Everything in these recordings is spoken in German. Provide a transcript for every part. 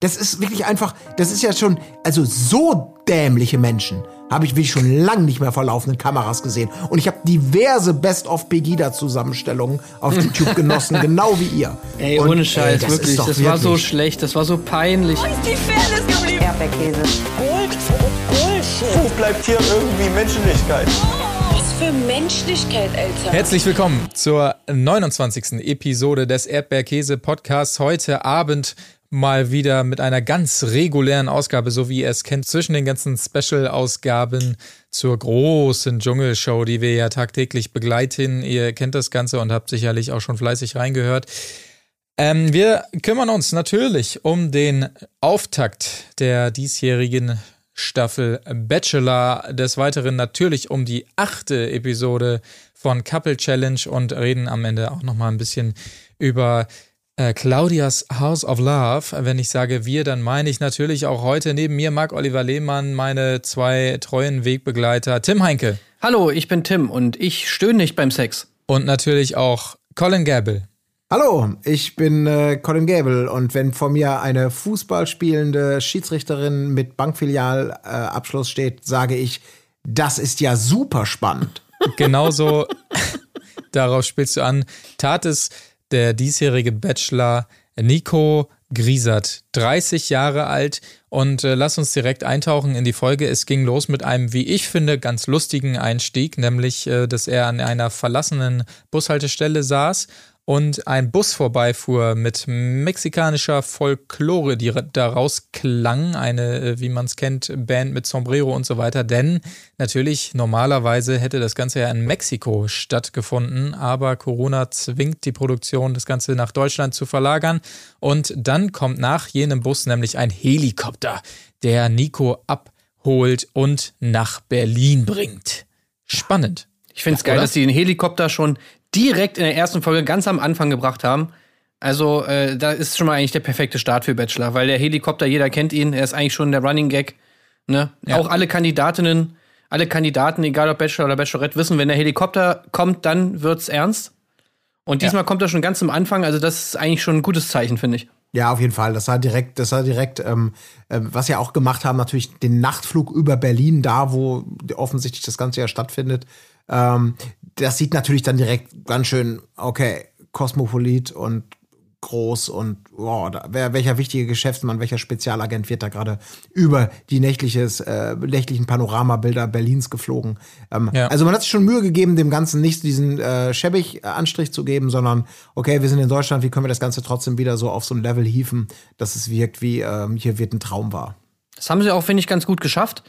Das ist wirklich einfach, das ist ja schon, also so dämliche Menschen habe ich wirklich schon lang nicht mehr vor laufenden Kameras gesehen. Und ich habe diverse Best-of Pegida-Zusammenstellungen auf YouTube genossen, genau wie ihr. Ey, Und, ohne Scheiß, das wirklich. Das war so wirklich- schlecht, das war so peinlich. Wo ist die Fairness geblieben? Erdbeerkäse. Gold, Bullshit. Wo bleibt hier irgendwie Menschlichkeit? Was für Menschlichkeit, Alter. Herzlich willkommen zur 29. Episode des Erdbeerkäse-Podcasts. Heute Abend mal wieder mit einer ganz regulären Ausgabe, so wie ihr es kennt, zwischen den ganzen Special-Ausgaben zur großen Dschungelshow, die wir ja tagtäglich begleiten. Ihr kennt das Ganze und habt sicherlich auch schon fleißig reingehört. Ähm, wir kümmern uns natürlich um den Auftakt der diesjährigen Staffel Bachelor. Des Weiteren natürlich um die achte Episode von Couple Challenge und reden am Ende auch nochmal ein bisschen über äh, Claudias House of Love. Wenn ich sage wir, dann meine ich natürlich auch heute neben mir Marc-Oliver Lehmann, meine zwei treuen Wegbegleiter Tim Heinke Hallo, ich bin Tim und ich stöhne nicht beim Sex. und natürlich auch Colin Gable. Hallo, ich bin äh, Colin Gable und wenn vor mir eine Fußball spielende Schiedsrichterin mit Bankfilialabschluss äh, Abschluss steht, sage ich, das ist ja super spannend. Genauso, darauf spielst du an, tat es der diesjährige Bachelor Nico Griesert, 30 Jahre alt. Und äh, lass uns direkt eintauchen in die Folge. Es ging los mit einem, wie ich finde, ganz lustigen Einstieg, nämlich, äh, dass er an einer verlassenen Bushaltestelle saß und ein Bus vorbeifuhr mit mexikanischer Folklore, die daraus klang, eine, äh, wie man es kennt, Band mit Sombrero und so weiter. Denn natürlich, normalerweise hätte das Ganze ja in Mexiko stattgefunden, aber Corona zwingt die Produktion, das Ganze nach Deutschland zu verlagern. Und dann kommt nach jenem Bus nämlich ein Helikopter, der Nico abholt und nach Berlin bringt. Spannend. Ich finde es geil, Oder? dass sie den Helikopter schon direkt in der ersten Folge ganz am Anfang gebracht haben. Also, äh, da ist schon mal eigentlich der perfekte Start für Bachelor, weil der Helikopter, jeder kennt ihn, er ist eigentlich schon der Running Gag. Ne? Ja. Auch alle Kandidatinnen, alle Kandidaten, egal ob Bachelor oder Bachelorette, wissen, wenn der Helikopter kommt, dann wird's ernst. Und diesmal kommt er schon ganz am Anfang, also das ist eigentlich schon ein gutes Zeichen, finde ich. Ja, auf jeden Fall. Das war direkt, das war direkt, ähm, äh, was ja auch gemacht haben, natürlich den Nachtflug über Berlin, da wo offensichtlich das Ganze ja stattfindet. Ähm, das sieht natürlich dann direkt ganz schön, okay, kosmopolit und groß und wow, da, wer, welcher wichtige Geschäftsmann, welcher Spezialagent wird da gerade über die nächtliches, äh, nächtlichen Panoramabilder Berlins geflogen. Ähm, Ja. Also man hat sich schon Mühe gegeben, dem Ganzen nicht diesen äh, schäbig Anstrich zu geben, sondern okay, wir sind in Deutschland, wie können wir das Ganze trotzdem wieder so auf so ein Level hieven, dass es wirkt wie ähm, hier wird ein Traum wahr. Das haben sie auch, finde ich, ganz gut geschafft.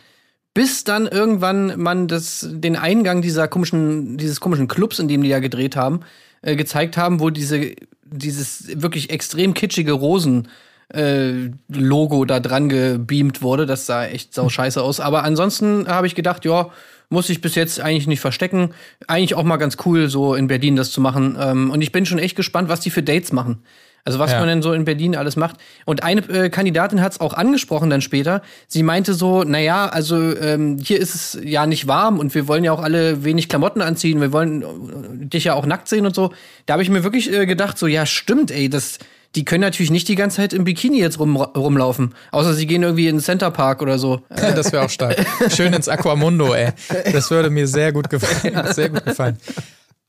Bis dann irgendwann man das, den Eingang dieser komischen, dieses komischen Clubs, in dem die ja gedreht haben, äh, gezeigt haben, wo diese, dieses wirklich extrem kitschige Rosen. Äh, Logo da dran gebeamt wurde. Das sah echt sau scheiße aus. Aber ansonsten habe ich gedacht, ja, muss ich bis jetzt eigentlich nicht verstecken. Eigentlich auch mal ganz cool, so in Berlin das zu machen. Ähm, und ich bin schon echt gespannt, was die für Dates machen. Also was Ja. man denn so in Berlin alles macht. Und eine äh, Kandidatin hat es auch angesprochen dann später. Sie meinte so, naja, also ähm, hier ist es ja nicht warm und wir wollen ja auch alle wenig Klamotten anziehen. Wir wollen äh, dich ja auch nackt sehen und so. Da habe ich mir wirklich äh, gedacht, so ja stimmt, ey, das die können natürlich nicht die ganze Zeit im Bikini jetzt rum, rumlaufen. Außer sie gehen irgendwie in den Center Park oder so. Das wäre auch stark. Schön ins Aquamundo, ey. Das würde mir sehr gut gefallen. Sehr gut gefallen.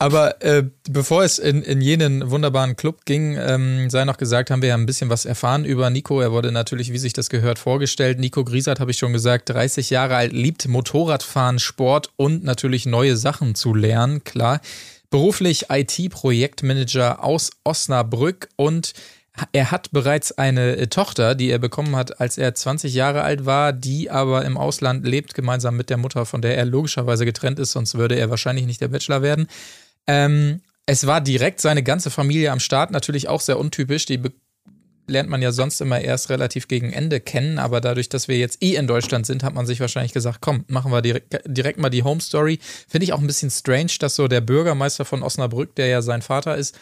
Aber äh, bevor es in, in jenen wunderbaren Club ging, ähm, sei noch gesagt, haben wir ja ein bisschen was erfahren über Nico. Er wurde natürlich, wie sich das gehört, vorgestellt. Nico Griesert, habe ich schon gesagt, 30 Jahre alt, liebt Motorradfahren, Sport und natürlich neue Sachen zu lernen, klar. Beruflich IT-Projektmanager aus Osnabrück und er hat bereits eine äh, Tochter, die er bekommen hat, als er 20 Jahre alt war, die aber im Ausland lebt, gemeinsam mit der Mutter, von der er logischerweise getrennt ist, sonst würde er wahrscheinlich nicht der Bachelor werden. Ähm, es war direkt seine ganze Familie am Start, natürlich auch sehr untypisch. Die lernt man ja sonst immer erst relativ gegen Ende kennen, aber dadurch, dass wir jetzt eh in Deutschland sind, hat man sich wahrscheinlich gesagt, komm, machen wir direkt, direkt mal die Home Story. Finde ich auch ein bisschen strange, dass so der Bürgermeister von Osnabrück, der ja sein Vater ist,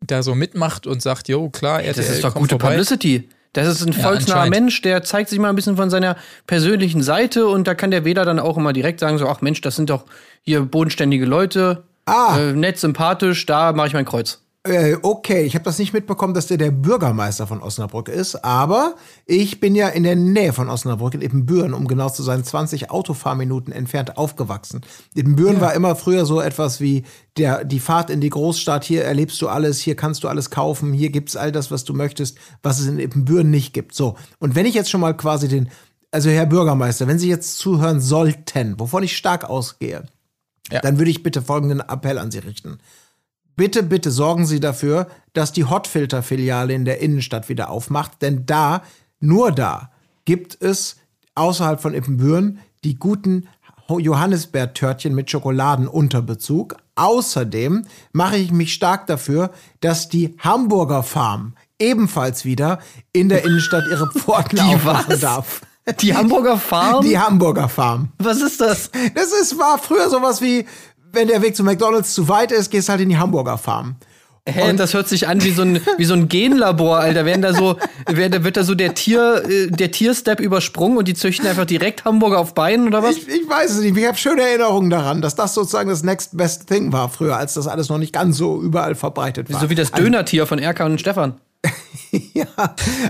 da so mitmacht und sagt, jo, klar, RTL Das ist doch gute vorbei. Publicity. Das ist ein Ja, volksnaher. Mensch, der zeigt sich mal ein bisschen von seiner persönlichen Seite und da kann der Wähler dann auch immer direkt sagen, so, ach Mensch, das sind doch hier bodenständige Leute, Ah. äh, nett, sympathisch, da mache ich mein Kreuz. Äh, okay, ich habe das nicht mitbekommen, dass der der Bürgermeister von Osnabrück ist, aber ich bin ja in der Nähe von Osnabrück, in Ippenbüren, um genau zu sein, 20 Autofahrminuten entfernt aufgewachsen. Ippenbüren war immer früher so etwas wie der, die Fahrt in die Großstadt, hier erlebst du alles, hier kannst du alles kaufen, hier gibt's all das, was du möchtest, was es in Ippenbüren nicht gibt. So, und wenn ich jetzt schon mal quasi den, also Herr Bürgermeister, wenn Sie jetzt zuhören sollten, wovon ich stark ausgehe, Ja. dann würde ich bitte folgenden Appell an Sie richten bitte, bitte sorgen Sie dafür, dass die Hotfilter-Filiale in der Innenstadt wieder aufmacht, denn da, nur da, gibt es außerhalb von Ippenbüren die guten Johannisbeertörtchen mit Schokoladenunterbezug. Außerdem mache ich mich stark dafür, dass die Hamburger Farm ebenfalls wieder in der Innenstadt ihre Pforten aufmachen darf. Die Hamburger Farm? Die Hamburger Farm. Was ist das? Das ist, war früher sowas wie, wenn der Weg zu McDonalds zu weit ist, gehst halt in die Hamburger Farm. Hä, das hört sich an wie so ein, wie so ein Genlabor, Alter. Werden da so, werden, wird da so der Tier, äh, der Tierstep übersprungen und die züchten einfach direkt Hamburger auf Beinen oder was? Ich, ich weiß es nicht. Ich habe schöne Erinnerungen daran, dass das sozusagen das next best thing war früher, als das alles noch nicht ganz so überall verbreitet war. So wie das Dönertier von Erkan und Stefan. ja,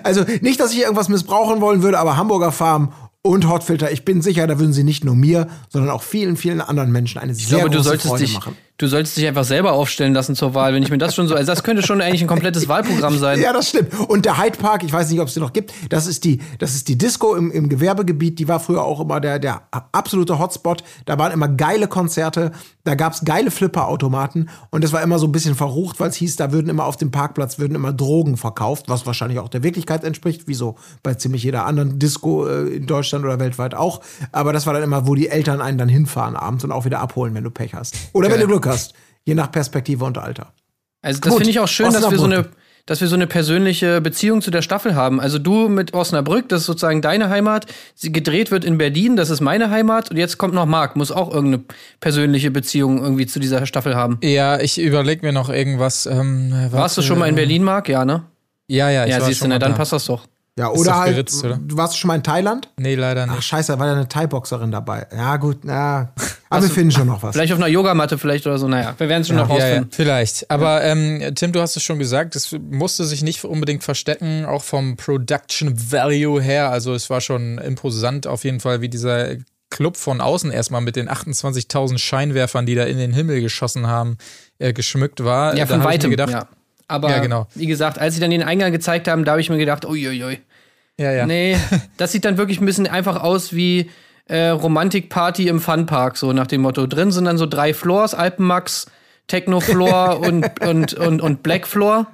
also nicht, dass ich irgendwas missbrauchen wollen würde, aber Hamburger Farm und Hotfilter, ich bin sicher, da würden sie nicht nur mir, sondern auch vielen, vielen anderen Menschen eine Ich sehr glaube, du große solltest Freude dich, machen. Du solltest dich einfach selber aufstellen lassen zur Wahl. Wenn ich mir das schon so, also das könnte schon eigentlich ein komplettes Wahlprogramm sein. Ja, das stimmt. Und der Hyde Park, ich weiß nicht, ob es den noch gibt, das ist die, das ist die Disco im, im Gewerbegebiet, die war früher auch immer der, der absolute Hotspot. Da waren immer geile Konzerte, da gab's geile Flipperautomaten und das war immer so ein bisschen verrucht, weil es hieß, da würden immer auf dem Parkplatz würden immer Drogen verkauft, was wahrscheinlich auch der Wirklichkeit entspricht, wie so bei ziemlich jeder anderen Disco äh, in Deutschland oder weltweit auch. Aber das war dann immer, wo die Eltern einen dann hinfahren abends und auch wieder abholen, wenn du Pech hast. Oder wenn du Glück hast. Je nach Perspektive und Alter. Also das finde ich auch schön, dass wir so eine, dass wir so eine persönliche Beziehung zu der Staffel haben. Also du mit Osnabrück, das ist sozusagen deine Heimat. Sie gedreht wird in Berlin, das ist meine Heimat. Und jetzt kommt noch Marc, muss auch irgendeine persönliche Beziehung irgendwie zu dieser Staffel haben. Ja, ich überlege mir noch irgendwas. Ähm, Warst du schon mal in Berlin, Marc? Ja, ne? Ja, ja, ich Ja, war siehst du, na, dann da. passt das doch. Ja, Ist oder halt, geritzt, oder? du warst schon mal in Thailand? Nee, leider Ach nicht. scheiße, da war ja eine Thai-Boxerin dabei. Ja gut, na, aber wir finden schon noch was. Vielleicht auf einer Yogamatte vielleicht oder so. Naja, wir werden es schon noch Ja, ja, rausfinden. vielleicht. Aber ähm, Tim, du hast es schon gesagt, es musste sich nicht unbedingt verstecken, auch vom Production Value her. Also es war schon imposant auf jeden Fall, wie dieser Club von außen erstmal mit den 28.000 Scheinwerfern, die da in den Himmel geschossen haben, äh, geschmückt war. Ja, Da von mir weitem. gedacht, ja. Aber Ja, genau. wie gesagt, als sie dann den Eingang gezeigt haben, da habe ich mir gedacht, uiuiui. ja, ja. Nee, das sieht dann wirklich ein bisschen einfach aus wie äh, Romantikparty im Funpark, so nach dem Motto. Drin sind dann so drei Floors, Alpenmax, Techno-Floor und, und, und, und Black Floor.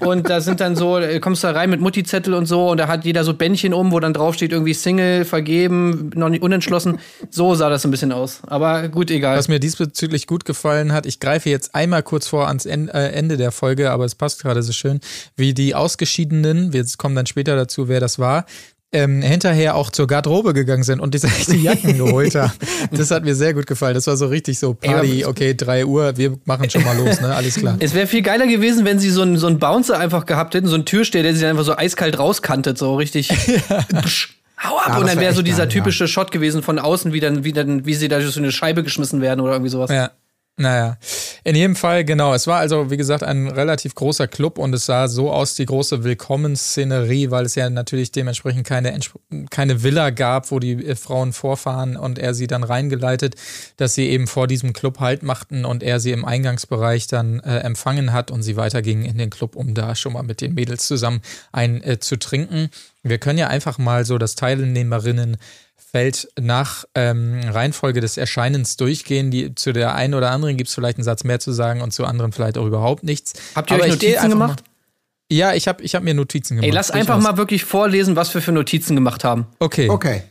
Und da sind dann so, äh, kommst da rein mit Mutti-Zettel und so, und da hat jeder so Bändchen um, wo dann draufsteht irgendwie Single, vergeben, noch nicht unentschlossen. So sah das ein bisschen aus. Aber gut, egal. Was mir diesbezüglich gut gefallen hat, ich greife jetzt einmal kurz vor ans äh, Ende der Folge, aber es passt gerade so schön, wie die Ausgeschiedenen, wir kommen dann später dazu, wer das war, ähm, hinterher auch zur Garderobe gegangen sind und die sich die Jacken geholt haben. Das hat mir sehr gut gefallen. Das war so richtig so Party, okay, 3 Uhr, wir machen schon mal los, ne? Alles klar. Es wäre viel geiler gewesen, wenn sie so einen, so einen Bouncer einfach gehabt hätten, so einen Türsteher, der sie dann einfach so eiskalt rauskantet, so richtig. Hau ab! Ja, und das dann wär wäre so echt dieser geil, ja. typische Shot gewesen von außen, wie, dann, wie, dann, wie sie da durch so eine Scheibe geschmissen werden oder irgendwie sowas. Ja. Naja, in jedem Fall, genau. Es war also, wie gesagt, ein relativ großer Club und es sah so aus, die große Willkommensszenerie, weil es ja natürlich dementsprechend keine, keine Villa gab, wo die äh, Frauen vorfahren und er sie dann reingeleitet, dass sie eben vor diesem Club Halt machten und er sie im Eingangsbereich dann äh, empfangen hat und sie weitergingen in den Club, um da schon mal mit den Mädels zusammen ein äh, zu trinken. Wir können ja einfach mal so das Teilnehmerinnen Feld nach ähm, Reihenfolge des Erscheinens durchgehen. Die, zu der einen oder anderen gibt es vielleicht einen Satz mehr zu sagen und zu anderen vielleicht auch überhaupt nichts. Habt ihr Aber euch Notizen gemacht? Mal, ja, ich habe ich hab mir Notizen gemacht. Ey, lass einfach mal wirklich vorlesen, was wir für Notizen gemacht haben. Okay. Okay.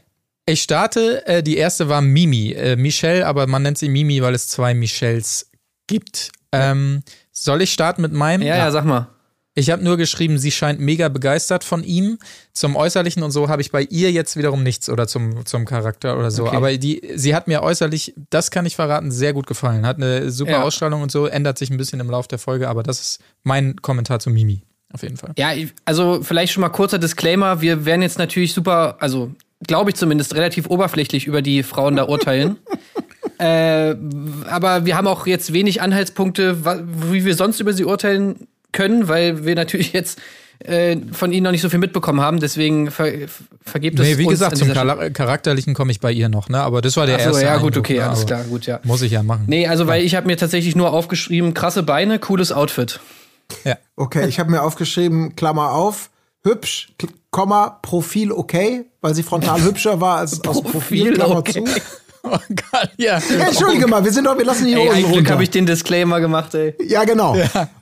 Ich starte. Äh, die erste war Mimi. Äh, Michelle, aber man nennt sie Mimi, weil es zwei Michelles gibt. Ähm, soll ich starten mit meinem? Ja, ja, sag mal. Ich habe nur geschrieben, sie scheint mega begeistert von ihm. Zum Äußerlichen und so habe ich bei ihr jetzt wiederum nichts oder zum, zum Charakter oder so. Okay. Aber die, sie hat mir äußerlich, das kann ich verraten, sehr gut gefallen. Hat eine super Ja. Ausstrahlung und so, ändert sich ein bisschen im Laufe der Folge, aber das ist mein Kommentar zu Mimi. Auf jeden Fall. Ja, also vielleicht schon mal kurzer Disclaimer. Wir werden jetzt natürlich super, also glaube ich zumindest, relativ oberflächlich über die Frauen da urteilen. Äh, aber wir haben auch jetzt wenig Anhaltspunkte, wie wir sonst über sie urteilen können, weil wir natürlich jetzt äh, von ihnen noch nicht so viel mitbekommen haben. Deswegen ver vergebt es Nee, wie uns gesagt, zum. Chara- Charakterlichen komme ich bei ihr noch, ne? Aber das war der Ach so, erste. ja, gut, Eindruck, okay, ne? alles Aber klar, gut, ja. Muss ich ja machen. Nee, also weil ich habe mir tatsächlich nur aufgeschrieben, krasse Beine, cooles Outfit. Ja. Okay, ich habe mir aufgeschrieben, Klammer auf, hübsch, Komma, Profil okay, weil sie frontal hübscher war als aus Profil, Profil Klammer okay. zu. Oh Gott, ja. Ja, Entschuldige mal, wir sind doch, wir lassen die Ey, Glück runter. habe ich den Disclaimer gemacht, ey. Ja, genau.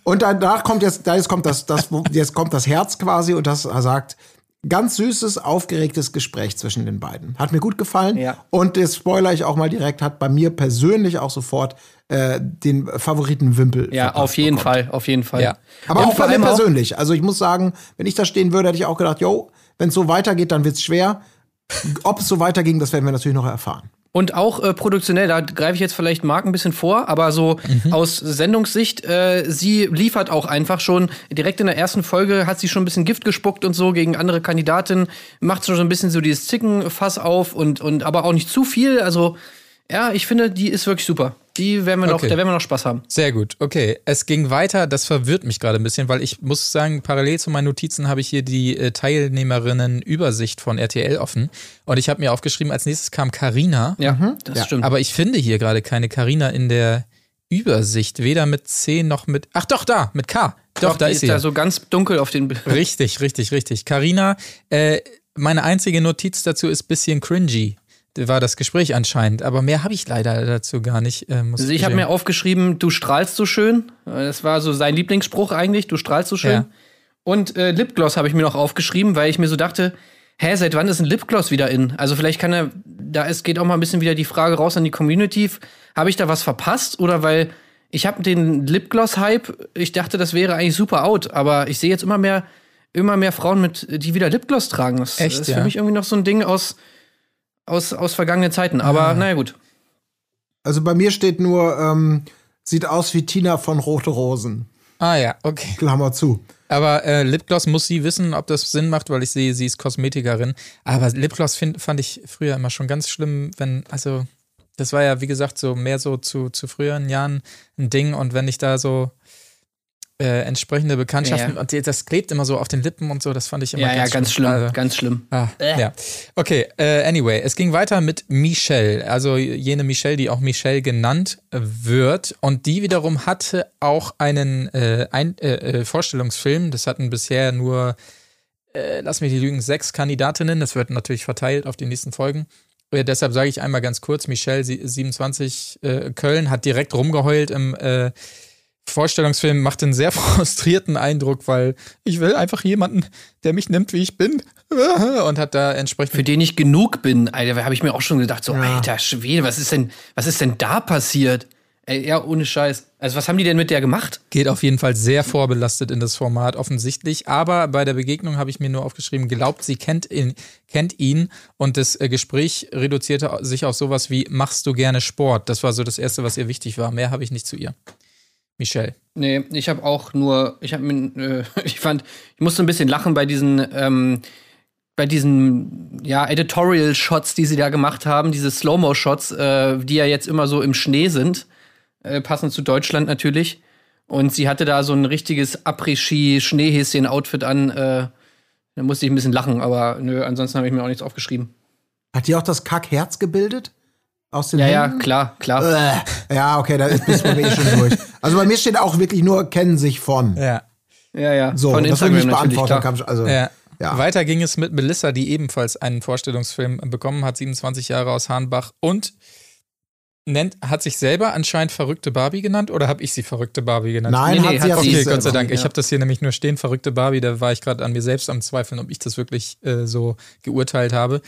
Und danach kommt jetzt, da jetzt kommt das, das, jetzt kommt das Herz quasi und das sagt, ganz süßes, aufgeregtes Gespräch zwischen den beiden. Hat mir gut gefallen. Ja. Und das spoiler ich auch mal direkt, hat bei mir persönlich auch sofort äh, den Favoriten Wimpel. Ja, auf jeden bekommen. Fall, auf jeden Fall. Ja. Aber Ja, auch bei mir persönlich. Also ich muss sagen, wenn ich da stehen würde, hätte ich auch gedacht, yo, wenn es so weitergeht, dann wird's schwer. Ob es so weiterging, das werden wir natürlich noch erfahren. Und auch äh, produktionell, da greife ich jetzt vielleicht Marc ein bisschen vor, aber so Mhm. aus Sendungssicht, äh, sie liefert auch einfach schon, direkt in der ersten Folge hat sie schon ein bisschen Gift gespuckt und so gegen andere Kandidatinnen, macht schon so ein bisschen so dieses Zickenfass auf und, und aber auch nicht zu viel. Also, ja, ich finde, die ist wirklich super. Die werden wir noch, Okay. da werden wir noch Spaß haben. Sehr gut, okay. Es ging weiter, das verwirrt mich gerade ein bisschen, weil ich muss sagen, parallel zu meinen Notizen habe ich hier die äh, Teilnehmerinnen-Übersicht von RTL offen. Und ich habe mir aufgeschrieben, als nächstes kam Karina. Ja, das Ja. stimmt. Aber ich finde hier gerade keine Karina in der Übersicht, weder mit C noch mit. Ach doch, da, mit K. Doch, da die ist sie. da ja. so ganz dunkel auf den Bildern. Richtig, richtig, richtig. Karina, äh, meine einzige Notiz dazu ist bisschen cringy. War das Gespräch anscheinend, aber mehr habe ich leider dazu gar nicht. Äh, Also ich habe mir aufgeschrieben, du strahlst so schön. Das war so sein Lieblingsspruch eigentlich, du strahlst so schön. Ja. Und äh, Lipgloss habe ich mir noch aufgeschrieben, weil ich mir so dachte, hä, seit wann ist ein Lipgloss wieder in? Also vielleicht kann er, da ist, geht auch mal ein bisschen wieder die Frage raus an die Community, habe ich da was verpasst? Oder weil ich habe den Lipgloss-Hype, ich dachte, das wäre eigentlich super out, aber ich sehe jetzt immer mehr, immer mehr Frauen mit, die wieder Lipgloss tragen. Das Echt, ist ja? für mich irgendwie noch so ein Ding aus, aus, aus vergangenen Zeiten. Aber Ah. naja, gut. Also bei mir steht nur, ähm, sieht aus wie Tina von Rote Rosen. Ah ja, okay. Klammer zu. Aber äh, Lipgloss muss sie wissen, ob das Sinn macht, weil ich sehe, sie ist Kosmetikerin. Aber Lipgloss find, fand ich früher immer schon ganz schlimm, wenn, also, das war ja, wie gesagt, so mehr so zu, zu früheren Jahren ein Ding. Und wenn ich da so äh, entsprechende Bekanntschaften, Ja. und das klebt immer so auf den Lippen und so, das fand ich immer Ja, ja, ganz, ganz schlimm, Also, ganz schlimm. Ah, ja. Okay, äh, anyway, es ging weiter mit Michelle, also jene Michelle, die auch Michelle genannt wird. Und die wiederum hatte auch einen äh, ein, äh, äh, Vorstellungsfilm. Das hatten bisher nur, äh, lass mich die lügen, sechs Kandidatinnen. Das wird natürlich verteilt auf die nächsten Folgen. Äh, deshalb sage ich einmal ganz kurz, Michelle, sie- 27, äh, Köln, hat direkt rumgeheult im äh, Vorstellungsfilm macht einen sehr frustrierten Eindruck, weil ich will einfach jemanden, der mich nimmt, wie ich bin. Und hat da entsprechend. Für den ich genug bin, Alter, habe ich mir auch schon gedacht, so, alter Schwede, was ist denn, was ist denn da passiert? Ey, ja, ohne Scheiß. Also, was haben die denn mit der gemacht? geht auf jeden Fall sehr vorbelastet in das Format, offensichtlich. Aber bei der Begegnung habe ich mir nur aufgeschrieben, glaubt, sie kennt ihn, kennt ihn. Und das äh, Gespräch reduzierte sich auf sowas wie, machst du gerne Sport? Das war so das Erste, was ihr wichtig war. Mehr habe ich nicht zu ihr. Michelle. Nee, ich habe auch nur, ich habe mir, äh, ich fand, ich musste ein bisschen lachen bei diesen, ähm, bei diesen, ja, Editorial-Shots, die sie da gemacht haben, diese Slow-Mo-Shots, äh, die ja jetzt immer so im Schnee sind, äh, passend zu Deutschland natürlich. Und sie hatte da so ein richtiges Après-Ski-Schneehäschen-Outfit an, äh, da musste ich ein bisschen lachen, aber nö, ansonsten habe ich mir auch nichts aufgeschrieben. Hat die auch das Kackherz gebildet? Aus den Ja, ja, Händen? klar, klar. Äh, ja, okay, da ist bist du eh schon durch. Also bei mir steht auch wirklich nur kennen sich von. Ja. Ja, ja. So, Von das ich Instagram nicht natürlich, beantworten. ich- also, Ja. Ja. Weiter ging es mit Melissa, die ebenfalls einen Vorstellungsfilm bekommen hat, 27 Jahre aus Hahnbach und nennt, hat sich selber anscheinend verrückte Barbie genannt oder habe ich sie verrückte Barbie genannt? Nein, Nee, nee, hat sie hat auch sie Okay, nicht Gott sei. Dank. Ich ja. habe das hier nämlich nur stehen, verrückte Barbie. Da war ich gerade an mir selbst am Zweifeln, ob ich das wirklich äh, so geurteilt habe.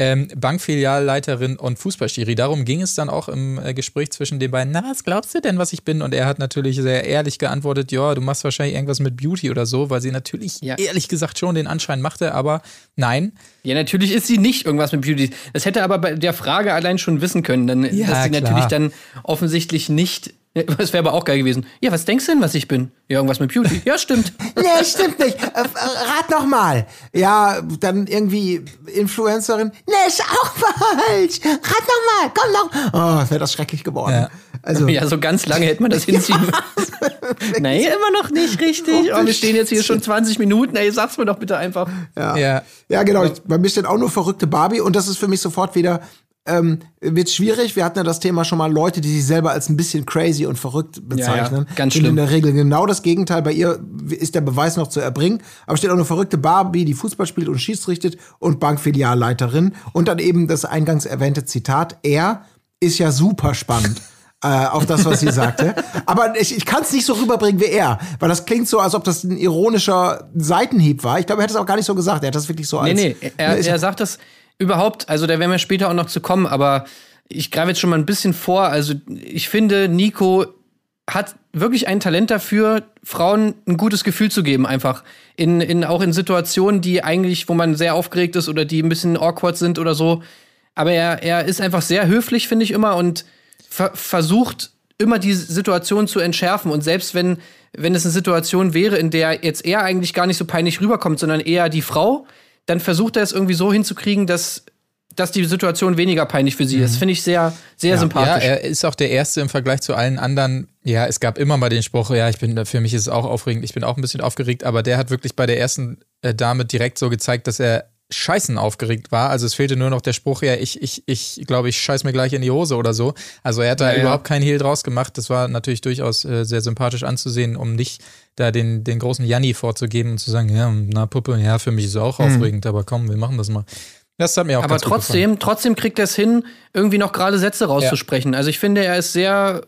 Ähm, Bankfilialleiterin und Fußballschiri. Darum ging es dann auch im äh, Gespräch zwischen den beiden. Na, was glaubst du denn, was ich bin? Und er hat natürlich sehr ehrlich geantwortet, ja, du machst wahrscheinlich irgendwas mit Beauty oder so, weil sie natürlich Ja. ehrlich gesagt schon den Anschein machte, aber nein. Ja, natürlich ist sie nicht irgendwas mit Beauty. Das hätte aber bei der Frage allein schon wissen können, dann, Ja, dass sie klar. natürlich dann offensichtlich nicht Ja, Das wäre aber auch geil gewesen. Ja, was denkst du denn, was ich bin? Ja, irgendwas mit Beauty. Ja, stimmt. Nee, stimmt nicht. Äh, rat noch mal. Ja, dann irgendwie Influencerin. Nee, ist auch falsch. Rat noch mal. Komm noch. Oh, wäre das schrecklich geworden. Ja. Also, Ja, so ganz lange hätte man das hinziehen müssen. nee, immer noch nicht richtig. Oh, wir stehen jetzt hier schon 20 Minuten. Ey, sag's mir doch bitte einfach. ja. Ja. Ja, genau. Ich, bei mir steht auch nur verrückte Barbie und das ist für mich sofort wieder ähm, wird schwierig. Wir hatten ja das Thema schon mal Leute, die sich selber als ein bisschen crazy und verrückt bezeichnen. Ja, ja, ganz Sind schlimm. In der Regel genau das Gegenteil. Bei ihr ist der Beweis noch zu erbringen. Aber steht auch eine verrückte Barbie, die Fußball spielt und schießrichtet und Bankfilialleiterin. Und dann eben das eingangs erwähnte Zitat. Er ist ja super spannend. äh, auf das, was sie sagte. Aber ich, ich kann es nicht so rüberbringen wie er, weil das klingt so, als ob das ein ironischer Seitenhieb war. Ich glaube, er hätte es auch gar nicht so gesagt. Er hat das wirklich so als. Nee, nee, er, er sagt das überhaupt, also da werden wir später auch noch zu kommen, aber ich greife jetzt schon mal ein bisschen vor. Also ich finde, Nico hat wirklich ein Talent dafür, Frauen ein gutes Gefühl zu geben, einfach. In, in, auch in Situationen, die eigentlich, wo man sehr aufgeregt ist oder die ein bisschen awkward sind oder so. Aber er, er ist einfach sehr höflich, finde ich immer, und ver versucht immer die Situation zu entschärfen. Und selbst wenn, wenn es eine Situation wäre, in der jetzt er eigentlich gar nicht so peinlich rüberkommt, sondern eher die Frau, dann versucht er es irgendwie so hinzukriegen, dass, dass die Situation weniger peinlich für sie ist. Finde ich sehr, sehr Ja, sympathisch. er ist auch der Erste im Vergleich zu allen anderen. Ja, es gab immer mal den Spruch, ja, ich bin, für mich ist es auch aufregend, ich bin auch ein bisschen aufgeregt, aber der hat wirklich bei der ersten äh, Dame direkt so gezeigt, dass er scheißen aufgeregt war. Also es fehlte nur noch der Spruch, ja, ich, ich, ich glaube, ich scheiß mir gleich in die Hose oder so. Also er hat da Ja, ja. überhaupt keinen Hehl draus gemacht. Das war natürlich durchaus äh, sehr sympathisch anzusehen, um nicht da den, den großen Janni vorzugeben und zu sagen, ja, na Puppe, ja, für mich ist es auch aufregend, aber komm, wir machen das mal. Das hat mir auch Aber trotzdem, trotzdem kriegt er es hin, irgendwie noch gerade Sätze rauszusprechen. Also ich finde, er ist sehr,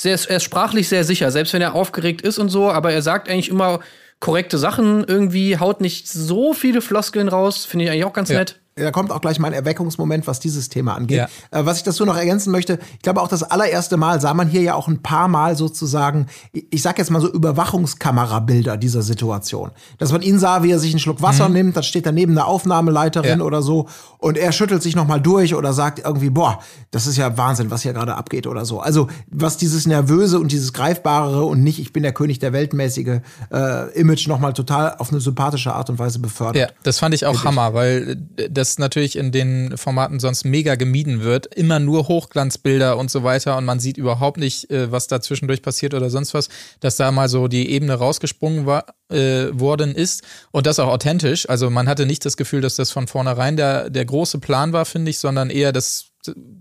sehr, er ist sprachlich sehr sicher, selbst wenn er aufgeregt ist und so, aber er sagt eigentlich immer korrekte Sachen, irgendwie haut nicht so viele Floskeln raus, finde ich eigentlich auch ganz Ja. nett. Da kommt auch gleich mein Erweckungsmoment, was dieses Thema angeht. Äh, was ich dazu noch ergänzen möchte, ich glaube auch das allererste Mal sah man hier ja auch ein paar Mal sozusagen, ich ich sag jetzt mal so Überwachungskamerabilder dieser Situation. Dass man ihn sah, wie er sich einen Schluck Wasser nimmt, dann steht daneben eine Aufnahmeleiterin Ja. oder so und er schüttelt sich nochmal durch oder sagt irgendwie, boah, das ist ja Wahnsinn, was hier gerade abgeht oder so. Also was dieses Nervöse und dieses Greifbarere und nicht, ich bin der König der Weltmäßige äh, Image nochmal total auf eine sympathische Art und Weise befördert. Ja, das fand ich auch Hammer, weil äh, das natürlich in den Formaten sonst mega gemieden wird. Immer nur Hochglanzbilder und so weiter und man sieht überhaupt nicht, äh, was da zwischendurch passiert oder sonst was, dass da mal so die Ebene rausgesprungen war, äh, worden ist und das auch authentisch. Also man hatte nicht das Gefühl, dass das von vornherein der, der große Plan war, finde ich, sondern eher das,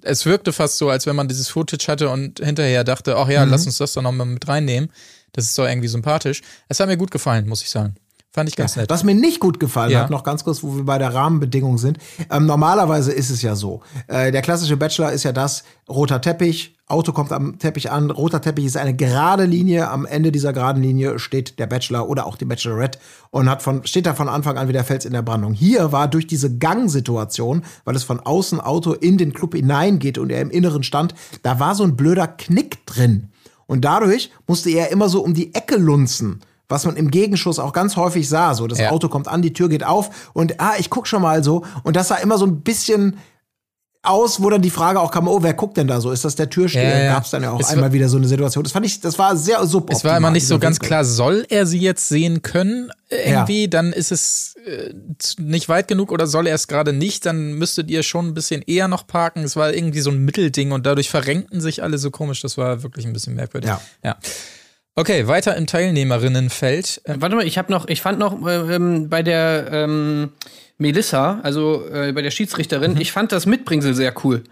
es wirkte fast so, als wenn man dieses Footage hatte und hinterher dachte, ach ja, lass uns das doch nochmal mit reinnehmen. Das ist doch irgendwie sympathisch. Es hat mir gut gefallen, muss ich sagen. Fand ich ganz nett. Was mir nicht gut gefallen Ja. hat, noch ganz kurz, wo wir bei der Rahmenbedingung sind. Ähm, normalerweise ist es ja so. Äh, der klassische Bachelor ist ja das, roter Teppich, Auto kommt am Teppich an, roter Teppich ist eine gerade Linie, am Ende dieser geraden Linie steht der Bachelor oder auch die Bachelorette und hat von, steht da von Anfang an wie der Fels in der Brandung. Hier war durch diese Gangsituation, weil es von außen Auto in den Club hineingeht und er im Inneren stand, da war so ein blöder Knick drin. Und dadurch musste er immer so um die Ecke lunzen. Was man im Gegenschuss auch ganz häufig sah. So, das Ja. Auto kommt an, die Tür geht auf und ah, ich guck schon mal so. Und das sah immer so ein bisschen aus, wo dann die Frage auch kam, oh, wer guckt denn da so? Ist das der Türsteher? Ja, ja. Gab es dann ja auch Es einmal wieder so eine Situation. Das fand ich, das war sehr suboptimal. Es war immer nicht so ganz Winkel. klar, soll er sie jetzt sehen können äh, irgendwie, dann ist es äh, nicht weit genug oder soll er es gerade nicht, dann müsstet ihr schon ein bisschen eher noch parken. Es war irgendwie so ein Mittelding und dadurch verrenkten sich alle so komisch. Das war wirklich ein bisschen merkwürdig. Ja. ja. Okay, weiter im Teilnehmerinnenfeld. Äh, Warte mal, ich habe noch, ich fand noch äh, ähm, bei der ähm, Melissa, also äh, bei der Schiedsrichterin, Mhm. ich fand das Mitbringsel sehr cool.